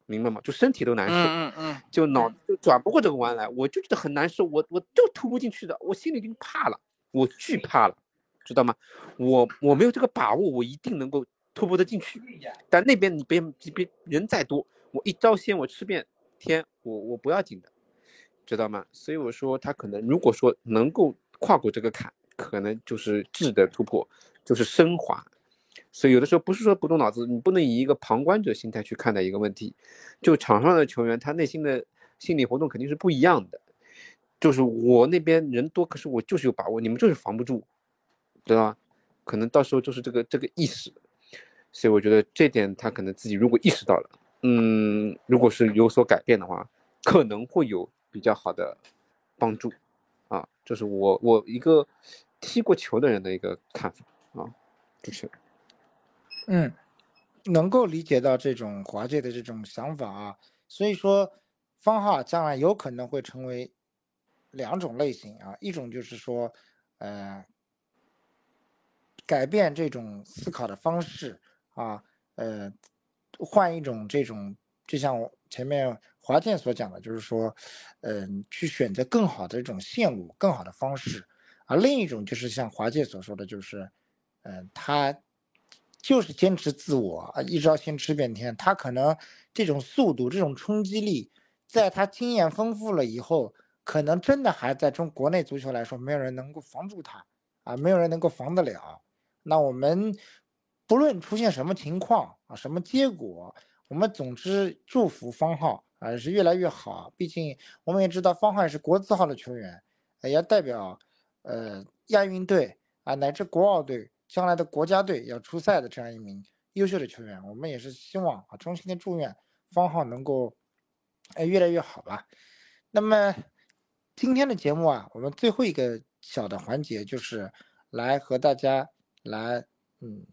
明白吗？就身体都难受，嗯嗯嗯，就脑就转不过这个弯来，我就觉得很难受，我我就突不进去的，我心里已经怕了，我惧怕了，知道吗？我我没有这个把握，我一定能够突破得进去。但那边你别别,别人再多，我一招鲜我吃遍天，我我不要紧的，知道吗？所以我说他可能如果说能够跨过这个坎，可能就是质的突破，就是升华。所以有的时候不是说不动脑子，你不能以一个旁观者心态去看待一个问题。就场上的球员，他内心的心理活动肯定是不一样的。就是我那边人多，可是我就是有把握，你们就是防不住，知道吧？可能到时候就是这个这个意识。所以我觉得这点他可能自己如果意识到了，嗯，如果是有所改变的话，可能会有比较好的帮助。啊，这是我我一个踢过球的人的一个看法啊，主持人。嗯，能够理解到这种华界的这种想法啊，所以说方浩将来有可能会成为两种类型啊，一种就是说，呃，改变这种思考的方式啊，呃，换一种这种，就像前面华健所讲的，就是说，嗯、去选择更好的这种线路、更好的方式，而另一种就是像华健所说的，就是，嗯、他就是坚持自我啊，一招鲜吃遍天。他可能这种速度、这种冲击力，在他经验丰富了以后，可能真的还在中国内足球来说，没有人能够防住他啊，没有人能够防得了。那我们不论出现什么情况啊，什么结果，我们总之祝福方浩啊是越来越好。毕竟我们也知道方浩也是国字号的球员，也代表呃亚运队啊乃至国奥队将来的国家队要出赛的这样一名优秀的球员。我们也是希望啊，衷心的祝愿方浩能够哎越来越好吧。那么今天的节目啊，我们最后一个小的环节就是来和大家来嗯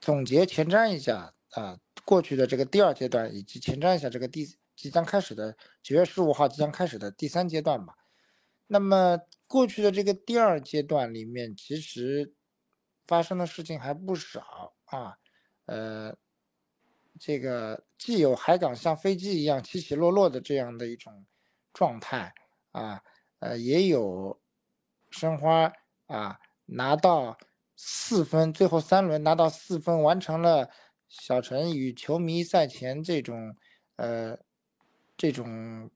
总结前瞻一下啊过去的这个第二阶段，以及前瞻一下这个第即将开始的九月十五号即将开始的第三阶段吧。那么过去的这个第二阶段里面，其实发生的事情还不少啊，呃，这个既有海港像飞机一样起起落落的这样的一种状态啊，呃，也有申花啊拿到四分，最后三轮拿到四分，完成了小陈与球迷赛前这种呃这种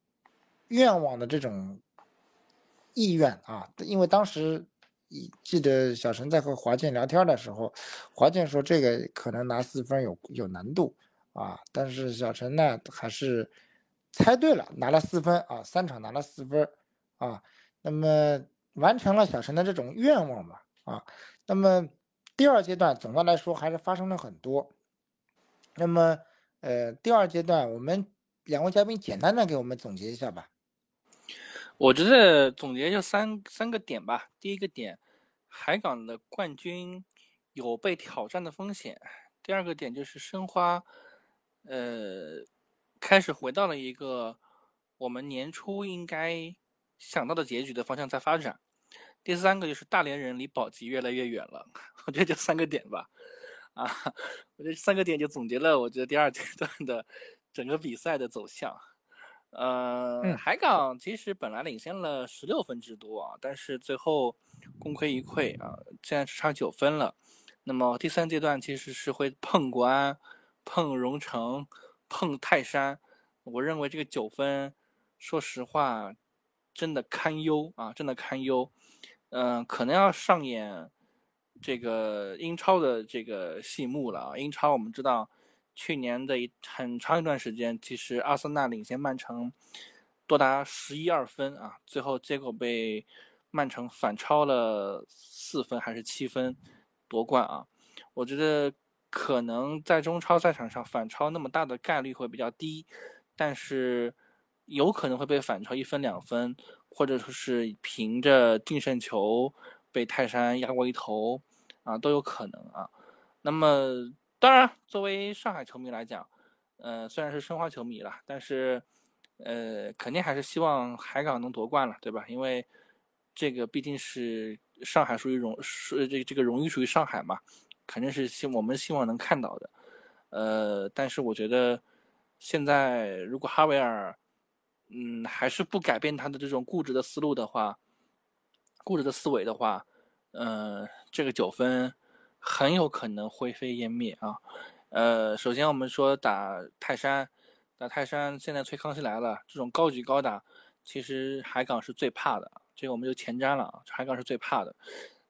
愿望的这种意愿啊，因为当时记得小陈在和华健聊天的时候，华健说这个可能拿四分有有难度啊，但是小陈呢还是猜对了，拿了四分啊，三场拿了四分啊，那么完成了小陈的这种愿望吧啊，那么第二阶段总的来说还是发生了很多，那么呃第二阶段我们两位嘉宾简单的给我们总结一下吧。我觉得总结就三三个点吧。第一个点，海港的冠军有被挑战的风险。第二个点就是申花，呃，开始回到了一个我们年初应该想到的结局的方向在发展。第三个就是大连人离保级越来越远了。我觉得就三个点吧。啊，我觉得三个点就总结了我觉得第二阶段的整个比赛的走向。呃，嗯海港其实本来领先了十六分之多啊，但是最后功亏一篑啊，现在只差九分了。那么第三阶段其实是会碰国安、碰荣城、碰泰山。我认为这个九分，说实话，真的堪忧啊，真的堪忧。嗯、可能要上演这个英超的这个戏幕了啊。英超我们知道，去年的一很长一段时间，其实阿森纳领先曼城多达十一二分啊，最后结果被曼城反超了四分还是七分夺冠啊。我觉得可能在中超赛场上反超那么大的概率会比较低，但是有可能会被反超一分两分，或者说是凭着净胜球被泰山压过一头啊，都有可能啊。那么当然，作为上海球迷来讲，呃，虽然是申花球迷了，但是呃，肯定还是希望海港能夺冠了，对吧？因为这个毕竟是上海属于荣，属这这个荣誉属于上海嘛，肯定是希我们希望能看到的。呃，但是我觉得现在如果哈维尔，嗯，还是不改变他的这种固执的思路的话，固执的思维的话，呃，这个九分很有可能灰飞烟灭啊。呃，首先我们说打泰山，打泰山，现在崔康熙来了，这种高举高打，其实海港是最怕的，这个我们就前瞻了啊，海港是最怕的。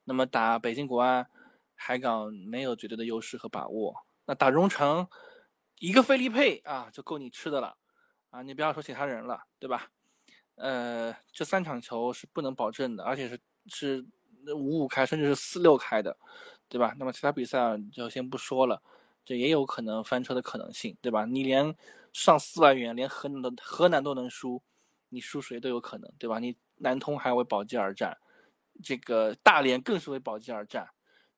那么打北京国安，海港没有绝对的优势和把握。那打荣城，一个费利佩啊就够你吃的了，啊，你不要说其他人了，对吧？呃，这三场球是不能保证的，而且是是五五开，甚至是四六开的，对吧？那么其他比赛就先不说了，这也有可能翻车的可能性，对吧？你连上四万元，连河南的河南都能输，你输谁都有可能，对吧？你南通还为保级而战，这个大连更是为保级而战。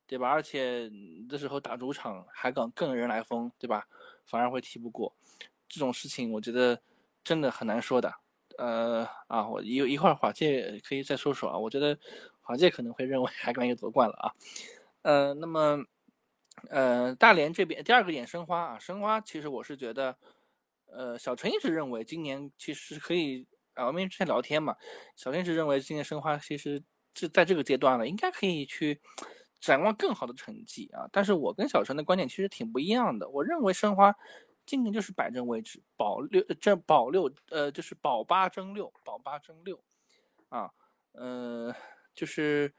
对吧？而且的时候打主场，海港更人来疯，对吧？反而会踢不过，这种事情我觉得真的很难说的。呃啊，我一一会儿华界可以再说说啊。我觉得华界可能会认为 海港也夺冠了啊。呃，那么呃大连这边第二个点申花啊，申花其实我是觉得，呃小陈一直认为今年其实可以啊，我们之前聊天嘛，小陈一直认为今年申花其实是在这个阶段了，应该可以去。展望更好的成绩啊！但是我跟小陈的观点其实挺不一样的。我认为申花今年就是摆正位置，保六争保六，呃，就是保八争六，保八争六啊，呃，就是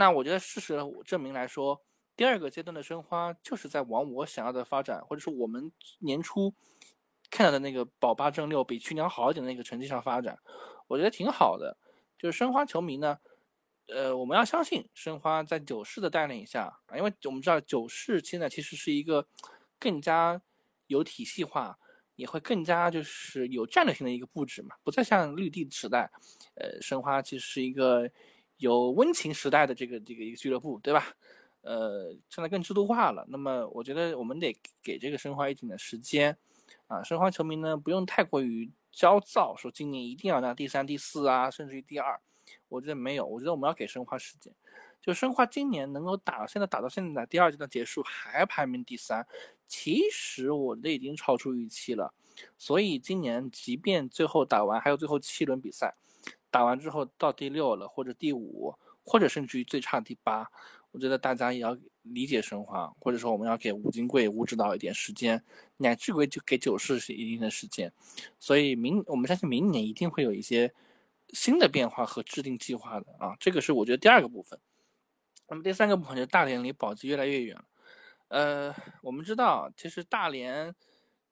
那我觉得事实证明来说，第二个阶段的申花就是在往我想要的发展，或者说我们年初看到的那个保八争六比去年好一点的那个成绩上发展，我觉得挺好的。就是申花球迷呢。呃，我们要相信申花在九世的带领下啊，因为我们知道九世现在其实是一个更加有体系化，也会更加就是有战略性的一个布置嘛，不再像绿地时代，呃，申花其实是一个有温情时代的这个这个一个俱乐部，对吧？呃，现在更制度化了。那么我觉得我们得给这个申花一定的时间啊，申花球迷呢不用太过于焦躁，说今年一定要拿第三、第四啊，甚至于第二。我觉得没有，我觉得我们要给申花时间。就申花今年能够打，现在打到现在第二阶段结束还排名第三，其实我觉得已经超出预期了。所以今年即便最后打完，还有最后七轮比赛，打完之后到第六了，或者第五，或者甚至于最差第八，我觉得大家也要理解申花，或者说我们要给吴金贵吴指导一点时间，乃至于就给九世是一定的时间。所以明我们相信明年一定会有一些。新的变化和制定计划的啊，这个是我觉得第二个部分。那么第三个部分就是大连离保级越来越远了。呃，我们知道，其实大连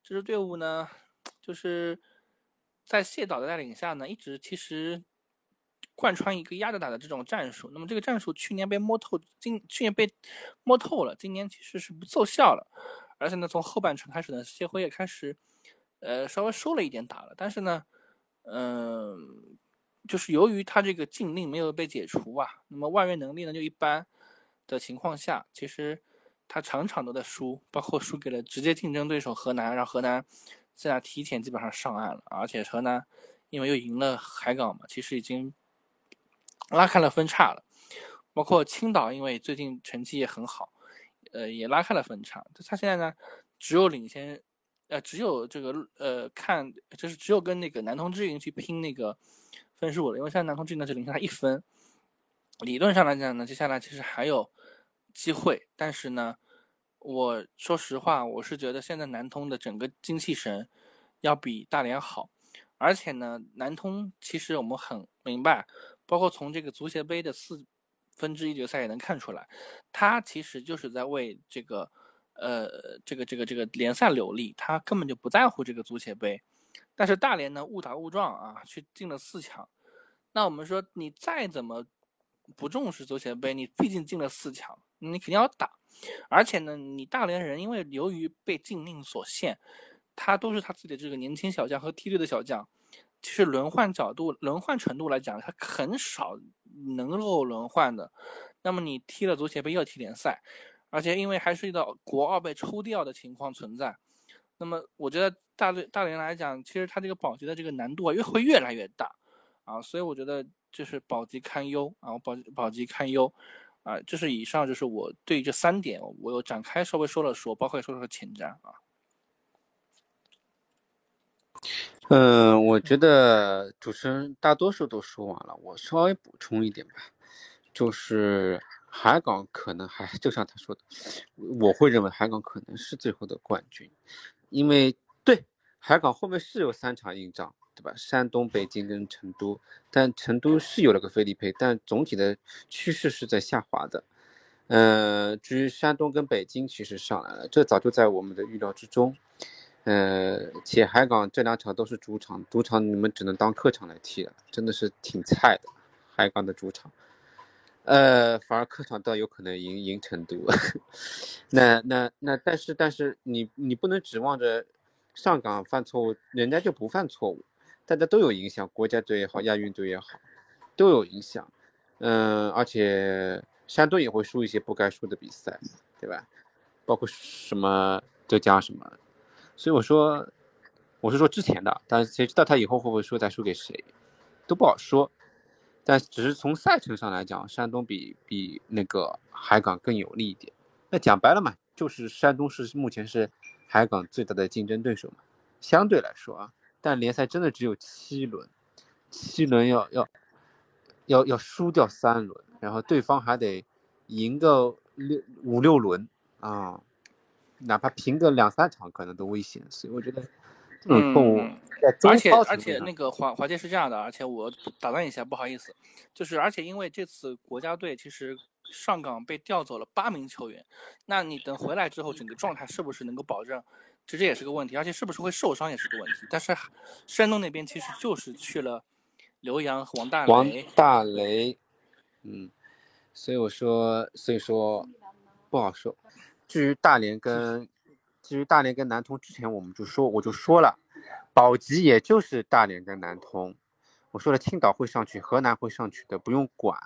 这支队伍呢，就是在谢导的带领下呢，一直其实贯穿一个压着打的这种战术。那么这个战术去年被摸透，今去年被摸透了，今年其实是不奏效了。而且呢，从后半程开始呢，谢辉也开始呃稍微收了一点打了，但是呢，嗯。就是由于他这个禁令没有被解除啊，那么外援能力呢就一般的情况下，其实他场场都在输，包括输给了直接竞争对手河南，让河南现在提前基本上上岸了，而且河南因为又赢了海港嘛，其实已经拉开了分差了。包括青岛，因为最近成绩也很好，呃，也拉开了分差。他现在呢，只有领先，呃，只有这个呃看，就是只有跟那个南通之云去拼那个。分数了，因为现在南通之云呢只领先他一分，理论上来讲呢，接下来其实还有机会，但是呢，我说实话，我是觉得现在南通的整个精气神要比大连好，而且呢，南通其实我们很明白，包括从这个足协杯的四分之一决赛也能看出来，他其实就是在为这个呃这个这个这个联赛留力，他根本就不在乎这个足协杯。但是大连呢误打误撞啊，去进了四强。那我们说你再怎么不重视足协杯，你毕竟进了四强，你肯定要打。而且呢，你大连人因为由于被禁令所限，他都是他自己的这个年轻小将和梯队的小将，其实轮换角度、轮换程度来讲，他很少能够轮换的。那么你踢了足协杯又踢联赛，而且因为还涉及到国奥被抽调的情况存在，那么我觉得大队大连来讲，其实他这个保级的这个难度啊，越会越来越大啊，所以我觉得就是保级堪忧啊，保保级堪忧啊，就是以上就是我对这三点我有展开稍微说了说，包括说说前瞻啊。嗯，我觉得主持人大多数都说完了，我稍微补充一点吧，就是海港可能还就像他说的，我会认为海港可能是最后的冠军，因为对海港后面是有三场硬仗，对吧？山东、北京跟成都，但成都是有了个菲利佩，但总体的趋势是在下滑的。嗯，至于山东跟北京，其实上来了，这早就在我们的预料之中。呃，且海港这两场都是主场，主场你们只能当客场来踢了，真的是挺菜的。海港的主场，呃，反而客场倒有可能赢赢成都。那那那，但是但是你你不能指望着上港犯错误，人家就不犯错误，大家都有影响，国家队也好，亚运队也好，都有影响。嗯，而且山东也会输一些不该输的比赛，对吧？包括什么浙江什么。所以我说，我是说之前的，但谁知道他以后会不会输再输给谁，都不好说。但只是从赛程上来讲，山东比比那个海港更有利一点。那讲白了嘛，就是山东是目前是海港最大的竞争对手嘛，相对来说啊。但联赛真的只有七轮，七轮要要要要输掉三轮，然后对方还得赢个六五六轮啊。哪怕平个两三场可能都危险，所以我觉得这种动物而且而且那个华华健是这样的，而且我打断一下，不好意思，就是而且因为这次国家队其实上岗被调走了八名球员，那你等回来之后，整个状态是不是能够保证？其实也是个问题，而且是不是会受伤也是个问题。但是山东那边其实就是去了刘洋和王大雷，王大雷，嗯，所以我说，所以说不好说。至于大连跟，至于大连跟南通，之前我们就说，我就说了，保级也就是大连跟南通。我说了，青岛会上去，河南会上去的，不用管。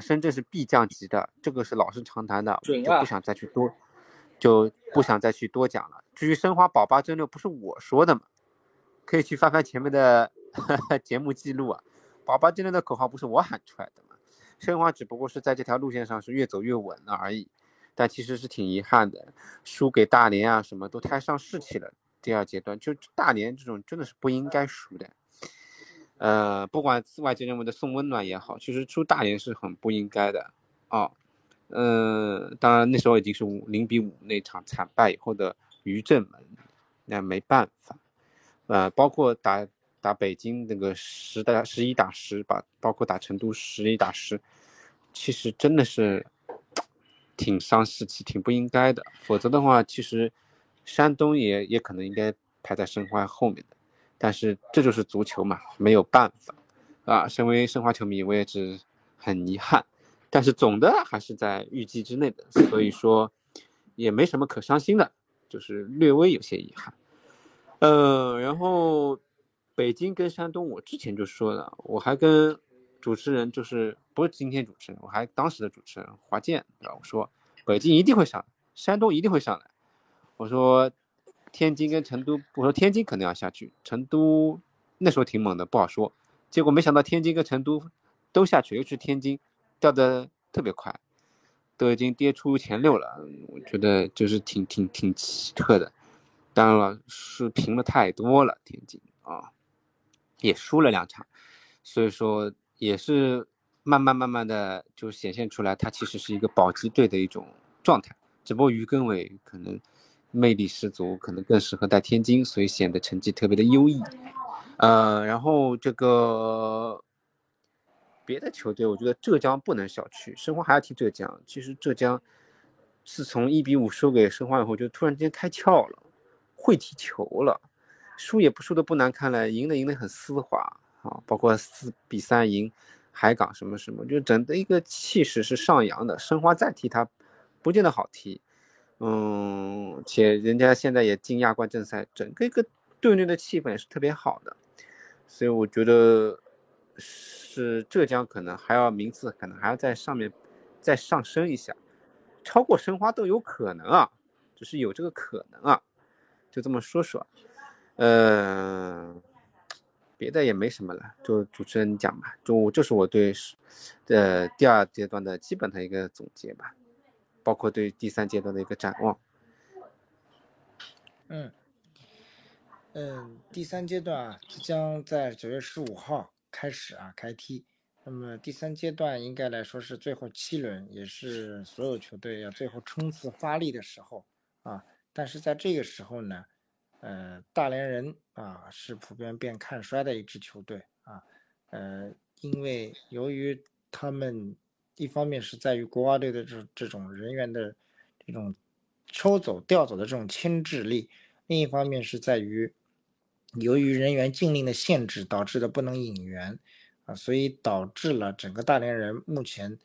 深圳是必降级的，这个是老生常谈的，就不想再去多，就不想再去多讲了。至于申花保八争六，不是我说的嘛，可以去翻翻前面的 节目记录啊。保八争六的口号不是我喊出来的嘛，申花只不过是在这条路线上是越走越稳了而已。但其实是挺遗憾的，输给大连啊，什么都太上士气了。第二阶段就大连这种真的是不应该输的，呃，不管外界认为的送温暖也好，其实输大连是很不应该的啊。嗯，当然那时候已经是五零比五那场惨败以后的余震门，那没办法。呃，包括打打北京那个十打十一打十，把包括打成都十一打十，其实真的是。挺伤士气，挺不应该的。否则的话，其实山东也也可能应该排在申花后面的。但是这就是足球嘛，没有办法啊。身为申花球迷，我也是很遗憾。但是总的还是在预计之内的，所以 说也没什么可伤心的，就是略微有些遗憾。呃，然后北京跟山东，我之前就说了，我还跟。主持人就是不是今天主持人，我还当时的主持人华健，对吧？我说北京一定会上，山东一定会上来。我说天津跟成都，我说天津可能要下去，成都那时候挺猛的，不好说。结果没想到天津跟成都都下去，尤其是天津掉的特别快，都已经跌出前六了。我觉得就是挺挺挺奇特的。当然了，是平了太多了，天津啊，也输了两场，所以说。也是慢慢慢慢的就显现出来，他其实是一个保级队的一种状态。只不过于根伟可能魅力十足，可能更适合带天津，所以显得成绩特别的优异。呃，然后这个别的球队，我觉得浙江不能小觑，申花还要踢浙江。其实浙江自从一比五输给申花以后，就突然间开窍了，会踢球了，输也不输的不难看了，赢的赢得很丝滑。啊，包括四比三赢海港什么什么，就整的一个气势是上扬的。申花再踢他，不见得好踢，嗯，且人家现在也进亚冠正赛，整个一个队内的气氛也是特别好的，所以我觉得是浙江可能还要名次可能还要在上面再上升一下，超过申花都有可能啊，只是有这个可能啊，就这么说说，嗯。别的也没什么了，就主持人讲吧，就这是我对呃第二阶段的基本的一个总结吧，包括对第三阶段的一个展望。嗯嗯，第三阶段啊，即将在九月十五号开始啊开踢。那么第三阶段应该来说是最后七轮，也是所有球队要最后冲刺发力的时候啊。但是在这个时候呢。呃，大连人啊是普遍变看衰的一支球队啊，呃，因为由于他们一方面是在于国家队的这这种人员的这种抽走调走的这种牵制力，另一方面是在于由于人员禁令的限制导致的不能引援啊，所以导致了整个大连人目前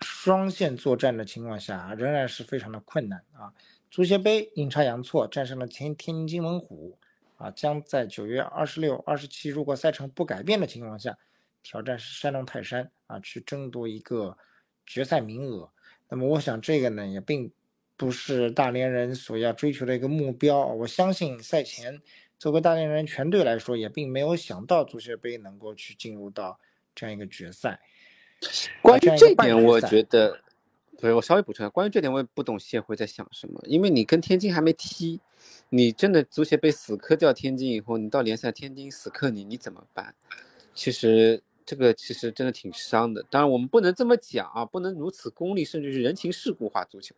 双线作战的情况下仍然是非常的困难啊。足协杯阴差阳错战胜了天天津津门虎，啊，将在九月二十六、二十七，如果赛程不改变的情况下，挑战山东泰山啊，去争夺一个决赛名额。那么，我想这个呢，也并不是大连人所要追求的一个目标。我相信赛前，作为大连人全队来说，也并没有想到足协杯能够去进入到这样一个决赛。关于这点，我觉得。对，我稍微补充一下，关于这点我也不懂协会在想什么，因为你跟天津还没踢，你真的足协杯死磕掉天津以后，你到联赛天津死磕你，你怎么办？其实这个其实真的挺伤的。当然我们不能这么讲啊，不能如此功利，甚至是人情世故化足球。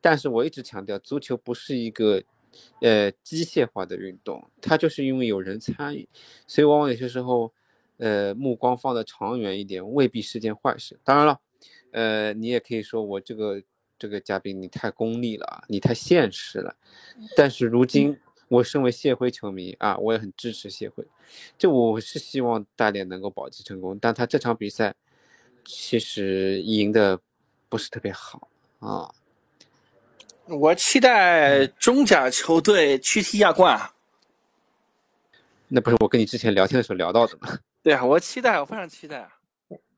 但是我一直强调，足球不是一个呃机械化的运动，它就是因为有人参与，所以往往有些时候，呃目光放得长远一点，未必是件坏事。当然了。呃，你也可以说我这个这个嘉宾你太功利了，你太现实了。但是如今我身为谢辉球迷啊，我也很支持谢辉。就我是希望大连能够保级成功，但他这场比赛其实赢的不是特别好啊。我期待中甲球队去踢亚冠啊。那不是我跟你之前聊天的时候聊到的吗？对啊，我期待，我非常期待啊。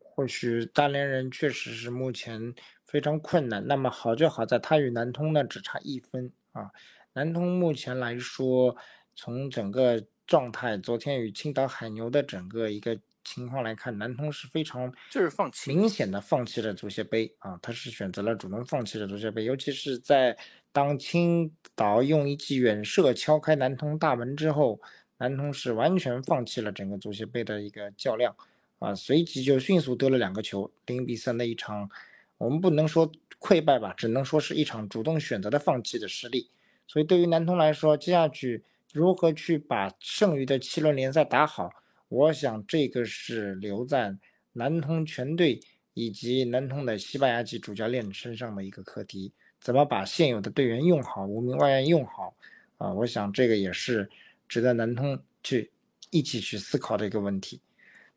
或许大连人确实是目前非常困难。那么好就好在他与南通呢只差一分啊。南通目前来说，从整个状态，昨天与青岛海牛的整个一个情况来看，南通是非常就是放弃，明显的放弃了足协杯啊。他是选择了主动放弃了足协杯，尤其是在当青岛用一记远射敲开南通大门之后，南通是完全放弃了整个足协杯的一个较量。啊，随即就迅速丢了两个球，零比三的一场，我们不能说溃败吧，只能说是一场主动选择的放弃的失利。所以对于南通来说，接下去如何去把剩余的七轮联赛打好，我想这个是留在南通全队以及南通的西班牙籍主教练身上的一个课题。怎么把现有的队员用好，无名外援用好？啊，我想这个也是值得南通去一起去思考的一个问题。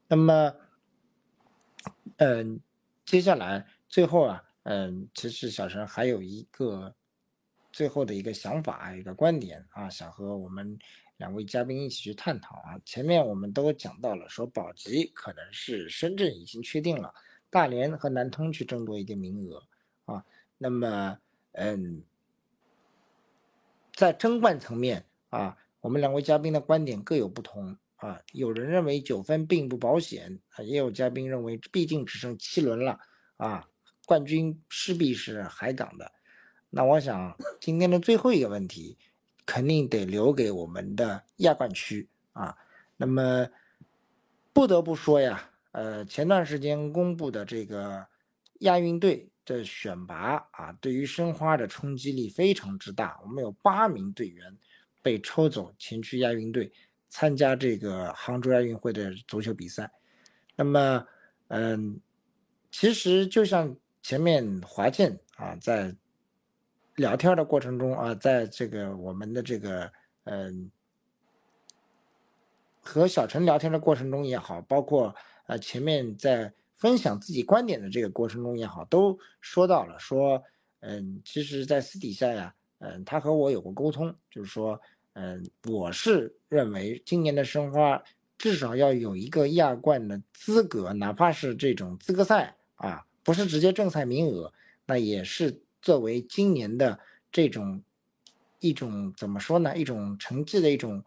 那么，嗯，接下来最后啊，嗯，其实小陈还有一个最后的一个想法，一个观点啊，想和我们两位嘉宾一起去探讨啊。前面我们都讲到了，说保级可能是深圳已经确定了，大连和南通去争夺一个名额啊。那么，嗯，在争冠层面啊，我们两位嘉宾的观点各有不同。啊，有人认为九分并不保险啊，也有嘉宾认为，毕竟只剩七轮了啊，冠军势必是海港的。那我想今天的最后一个问题，肯定得留给我们的亚冠区啊。那么不得不说呀，呃，前段时间公布的这个亚运队的选拔啊，对于申花的冲击力非常之大。我们有八名队员被抽走前去亚运队。参加这个杭州亚运会的足球比赛，那么，嗯，其实就像前面华健啊，在聊天的过程中啊，在这个我们的这个嗯和小陈聊天的过程中也好，包括呃前面在分享自己观点的这个过程中也好，都说到了说，嗯，其实，在私底下呀，嗯，他和我有过沟通，就是说。嗯，我是认为今年的申花至少要有一个亚冠的资格，哪怕是这种资格赛啊，不是直接正赛名额，那也是作为今年的这种一种怎么说呢？一种成绩的一种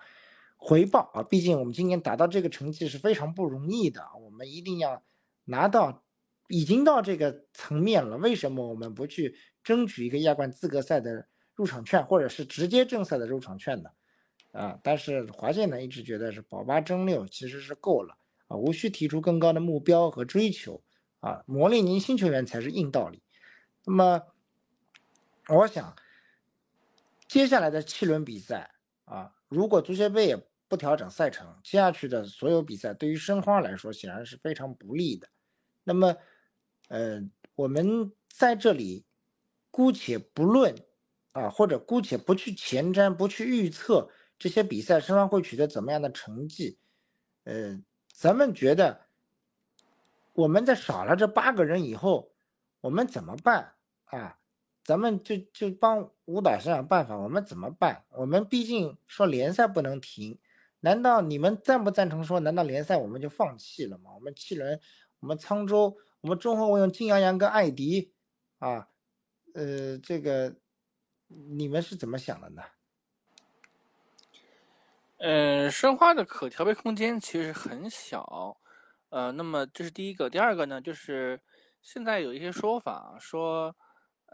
回报啊。毕竟我们今年达到这个成绩是非常不容易的，我们一定要拿到，已经到这个层面了，为什么我们不去争取一个亚冠资格赛的入场券，或者是直接正赛的入场券呢？啊，但是华健呢一直觉得是保八争六其实是够了啊，无需提出更高的目标和追求啊，磨练年轻球员才是硬道理。那么，我想接下来的七轮比赛啊，如果足协杯也不调整赛程，接下去的所有比赛对于申花来说显然是非常不利的。那么，呃，我们在这里姑且不论啊，或者姑且不去前瞻，不去预测。这些比赛申花会取得怎么样的成绩？呃，咱们觉得我们在少了这八个人以后，我们怎么办啊？咱们就就帮吴导想想办法，我们怎么办？我们毕竟说联赛不能停，难道你们赞不赞成说，难道联赛我们就放弃了吗？我们七人，我们沧州，我们中后卫用金阳阳跟艾迪，啊，呃，这个你们是怎么想的呢？嗯，申花的可调配空间其实很小，呃，那么这是第一个。第二个呢，就是现在有一些说法说，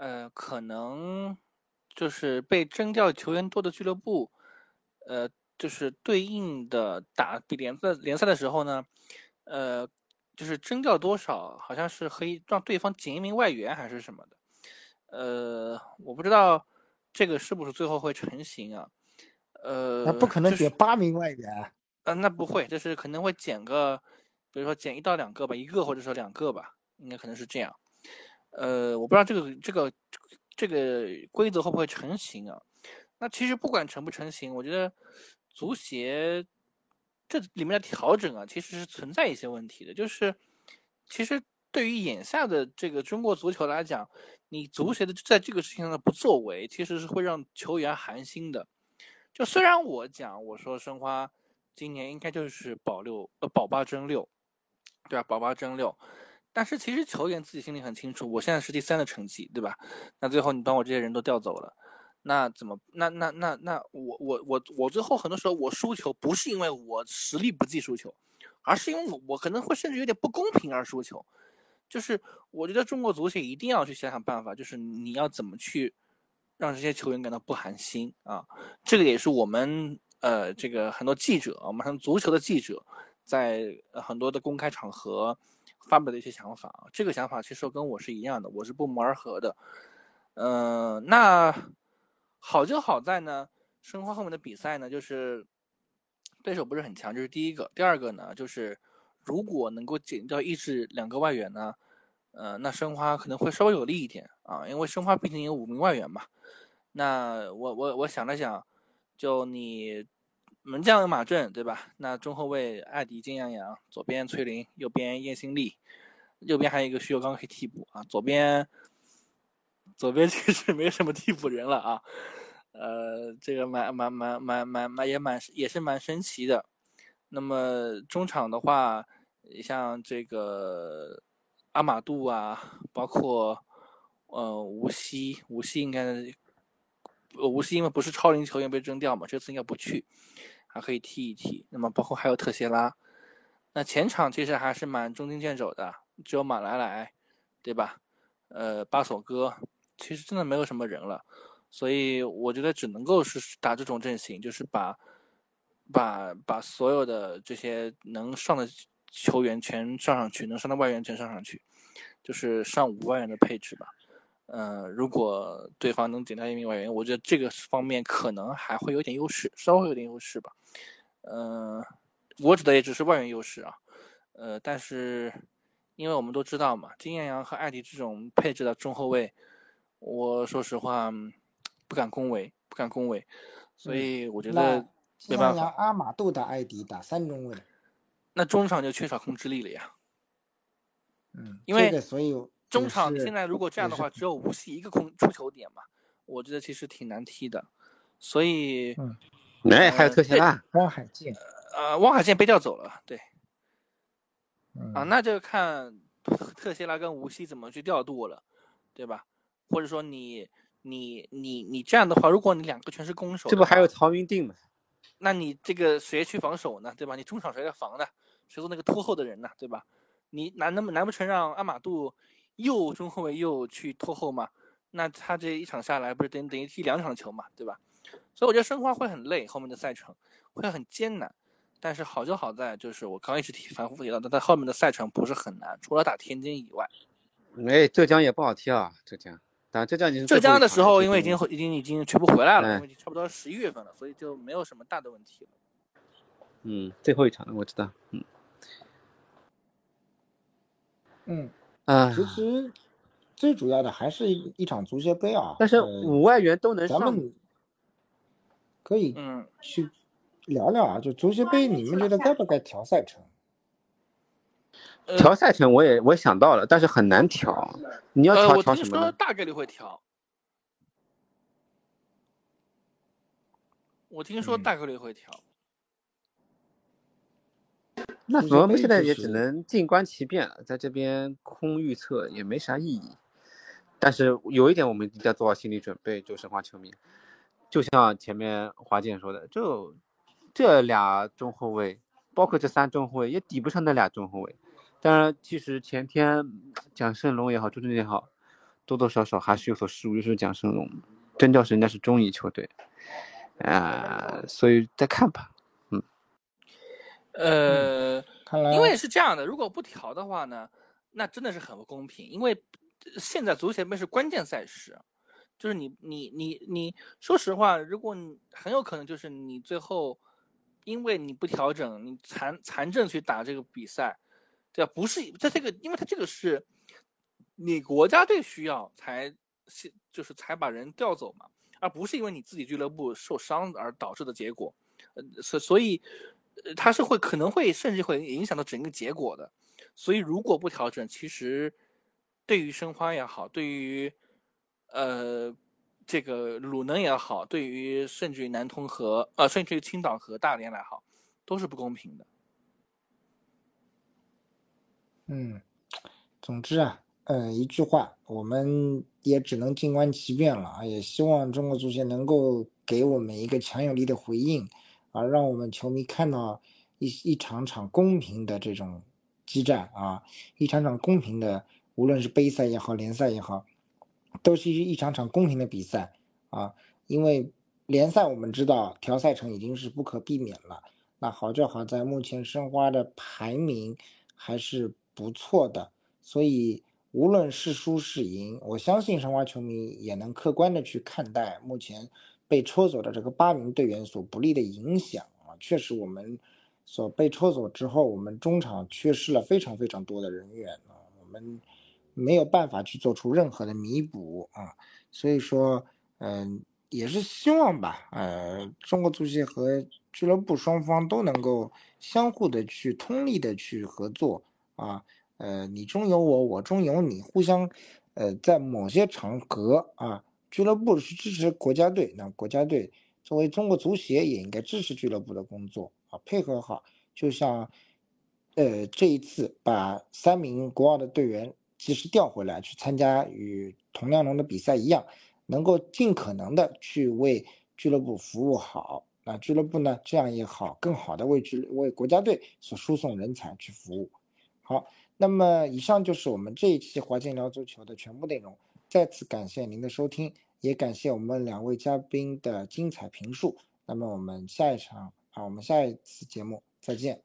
呃，可能就是被征调球员多的俱乐部，呃，就是对应的打比联赛联赛的时候呢，呃，就是征调多少，好像是可以让对方减一名外援还是什么的，呃，我不知道这个是不是最后会成型啊。呃，那不可能减八名外援。呃，那不会，就是可能会减个，比如说减一到两个吧，一个或者说两个吧，应该可能是这样。呃，我不知道这个这个这个规则会不会成型啊？那其实不管成不成型，我觉得足协这里面的调整啊，其实是存在一些问题的。就是其实对于眼下的这个中国足球来讲，你足协的在这个事情上的不作为，其实是会让球员寒心的。就虽然我讲，我说申花今年应该就是保六呃保八争六，对吧？保八争六，但是其实球员自己心里很清楚，我现在是第三的成绩，对吧？那最后你把我这些人都调走了，那怎么？那那那那我我我我最后很多时候我输球不是因为我实力不济输球，而是因为我我可能会甚至有点不公平而输球。就是我觉得中国足协一定要去想想办法，就是你要怎么去。让这些球员感到不寒心啊！这个也是我们呃，这个很多记者，我们足球的记者，在很多的公开场合发表的一些想法啊。这个想法其实跟我是一样的，我是不谋而合的。嗯，那好就好在呢，申花后面的比赛呢，就是对手不是很强，这是第一个。第二个呢，就是如果能够减掉一至两个外援呢，呃，那申花可能会稍微有利一点啊，因为申花毕竟有五名外援嘛。那我我我想了想，就你门将马震对吧？那中后卫艾迪金洋洋，左边崔林，右边叶新力，右边还有一个徐有刚可以替补啊。左边左边 其实没什么替补人了啊，呃，这个蛮蛮蛮蛮蛮蛮也蛮也是蛮神奇的。那么中场的话，像这个阿马杜啊，包括呃吴曦，吴曦应该。呃，无锡因为不是超龄球员被征调嘛，这次应该不去，还可以踢一踢。那么包括还有特谢拉，那前场其实还是蛮中兵健肘的，只有马来来，对吧？呃，巴索哥，其实真的没有什么人了，所以我觉得只能够是打这种阵型，就是把把把所有的这些能上的球员全上上去，能上的外援全上上去，就是上五外援的配置吧。呃，如果对方能顶掉一名外援，我觉得这个方面可能还会有点优势，稍微有点优势吧。嗯，我指的也只是外援优势啊。呃，但是因为我们都知道嘛，金艳阳和艾迪这种配置的中后卫，我说实话不敢恭维，不敢恭维。所以我觉得没办法。阿马杜打艾迪打三中卫，那中场就缺少控制力了呀。嗯，因为所以。中场现在如果这样的话，只有无锡一个空出球点嘛，我觉得其实挺难踢的，所以，哎，还有特谢拉，汪海静，呃，汪海剑被调走了，对，啊，嗯那就看特特谢拉跟无锡怎么去调度了，对吧？或者说你你你你这样的话，如果你两个全是攻手，这不还有曹云定吗？那你这个谁去防守呢？对吧？你中场谁来防呢？谁做那个拖后的人呢？对吧？你难难不难不成让阿马杜右中后卫又去拖后嘛？那他这一场下来不是等等于踢两场球嘛，对吧？所以我觉得申花会很累，后面的赛程会很艰难。但是好就好在就是我刚一直提反复提到但在后面的赛程不是很难，除了打天津以外。哎，浙江也不好踢啊，浙江。打，浙江已经是浙江的时候，因为已经已经已经全部回来了，差不多十一月份了，所以就没有什么大的问题了。嗯，最后一场了，我知道。嗯嗯，啊，其实最主要的还是一一场足协杯啊。但是呃五外援都能上，咱们可以嗯，去聊聊啊，就足协杯，你们觉得该不该调赛程？呃调赛程我也我也想到了，但是很难调。你要呃，调我听说调什么呢？大概率会调。我听说嗯大概率会调。那我们现在也只能静观其变了，在这边空预测也没啥意义。但是有一点我们一定要做好心理准备，就申花球迷，就像前面华健说的，就这俩中后卫，包括这三中后卫也抵不上那俩中后卫。当然，其实前天蒋胜龙也好，朱振也好，多多少少还是有所失误，就是蒋胜龙，真叫是人家是中乙球队，啊、所以再看吧。呃，因为是这样的，如果不调的话呢，那真的是很不公平。因为现在足协杯是关键赛事，就是你你你你，说实话，如果你很有可能就是你最后因为你不调整，你残残阵去打这个比赛，对吧？不是在这个，因为他这个是你国家队需要才是就是才把人调走嘛，而不是因为你自己俱乐部受伤而导致的结果。呃，所所以，呃，它是会可能会甚至会影响到整个结果的。所以如果不调整，其实对于申花也好，对于呃这个鲁能也好，对于甚至于南通和呃甚至于青岛和大连来好，都是不公平的。嗯，总之啊，呃，一句话，我们也只能静观其变了啊！也希望中国足协能够给我们一个强有力的回应，啊，让我们球迷看到一一场场公平的这种激战啊，一场场公平的，无论是杯赛也好，联赛也好，都是一场场公平的比赛啊！因为联赛我们知道调赛程已经是不可避免了，那好就好在目前申花的排名还是不错的，所以无论是输是赢，我相信申花球迷也能客观的去看待目前被抽走的这个八名队员所不利的影响啊。确实，我们所被抽走之后，我们中场缺失了非常非常多的人员啊，我们没有办法去做出任何的弥补啊。所以说，嗯、也是希望吧，呃，中国足协和俱乐部双方都能够相互的去通力的去合作啊，呃，你中有我，我中有你，互相，呃，在某些场合啊，俱乐部是支持国家队，那国家队作为中国足协也应该支持俱乐部的工作啊，配合好，就像，呃，这一次把三名国奥的队员及时调回来去参加与同亮龙的比赛一样。能够尽可能的去为俱乐部服务好，那俱乐部呢，这样也好，更好的为俱为国家队所输送人才去服务。好，那么以上就是我们这一期华健聊足球的全部内容。再次感谢您的收听，也感谢我们两位嘉宾的精彩评述。那么我们下一场啊，我们下一次节目再见。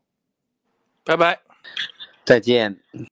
拜拜。再见。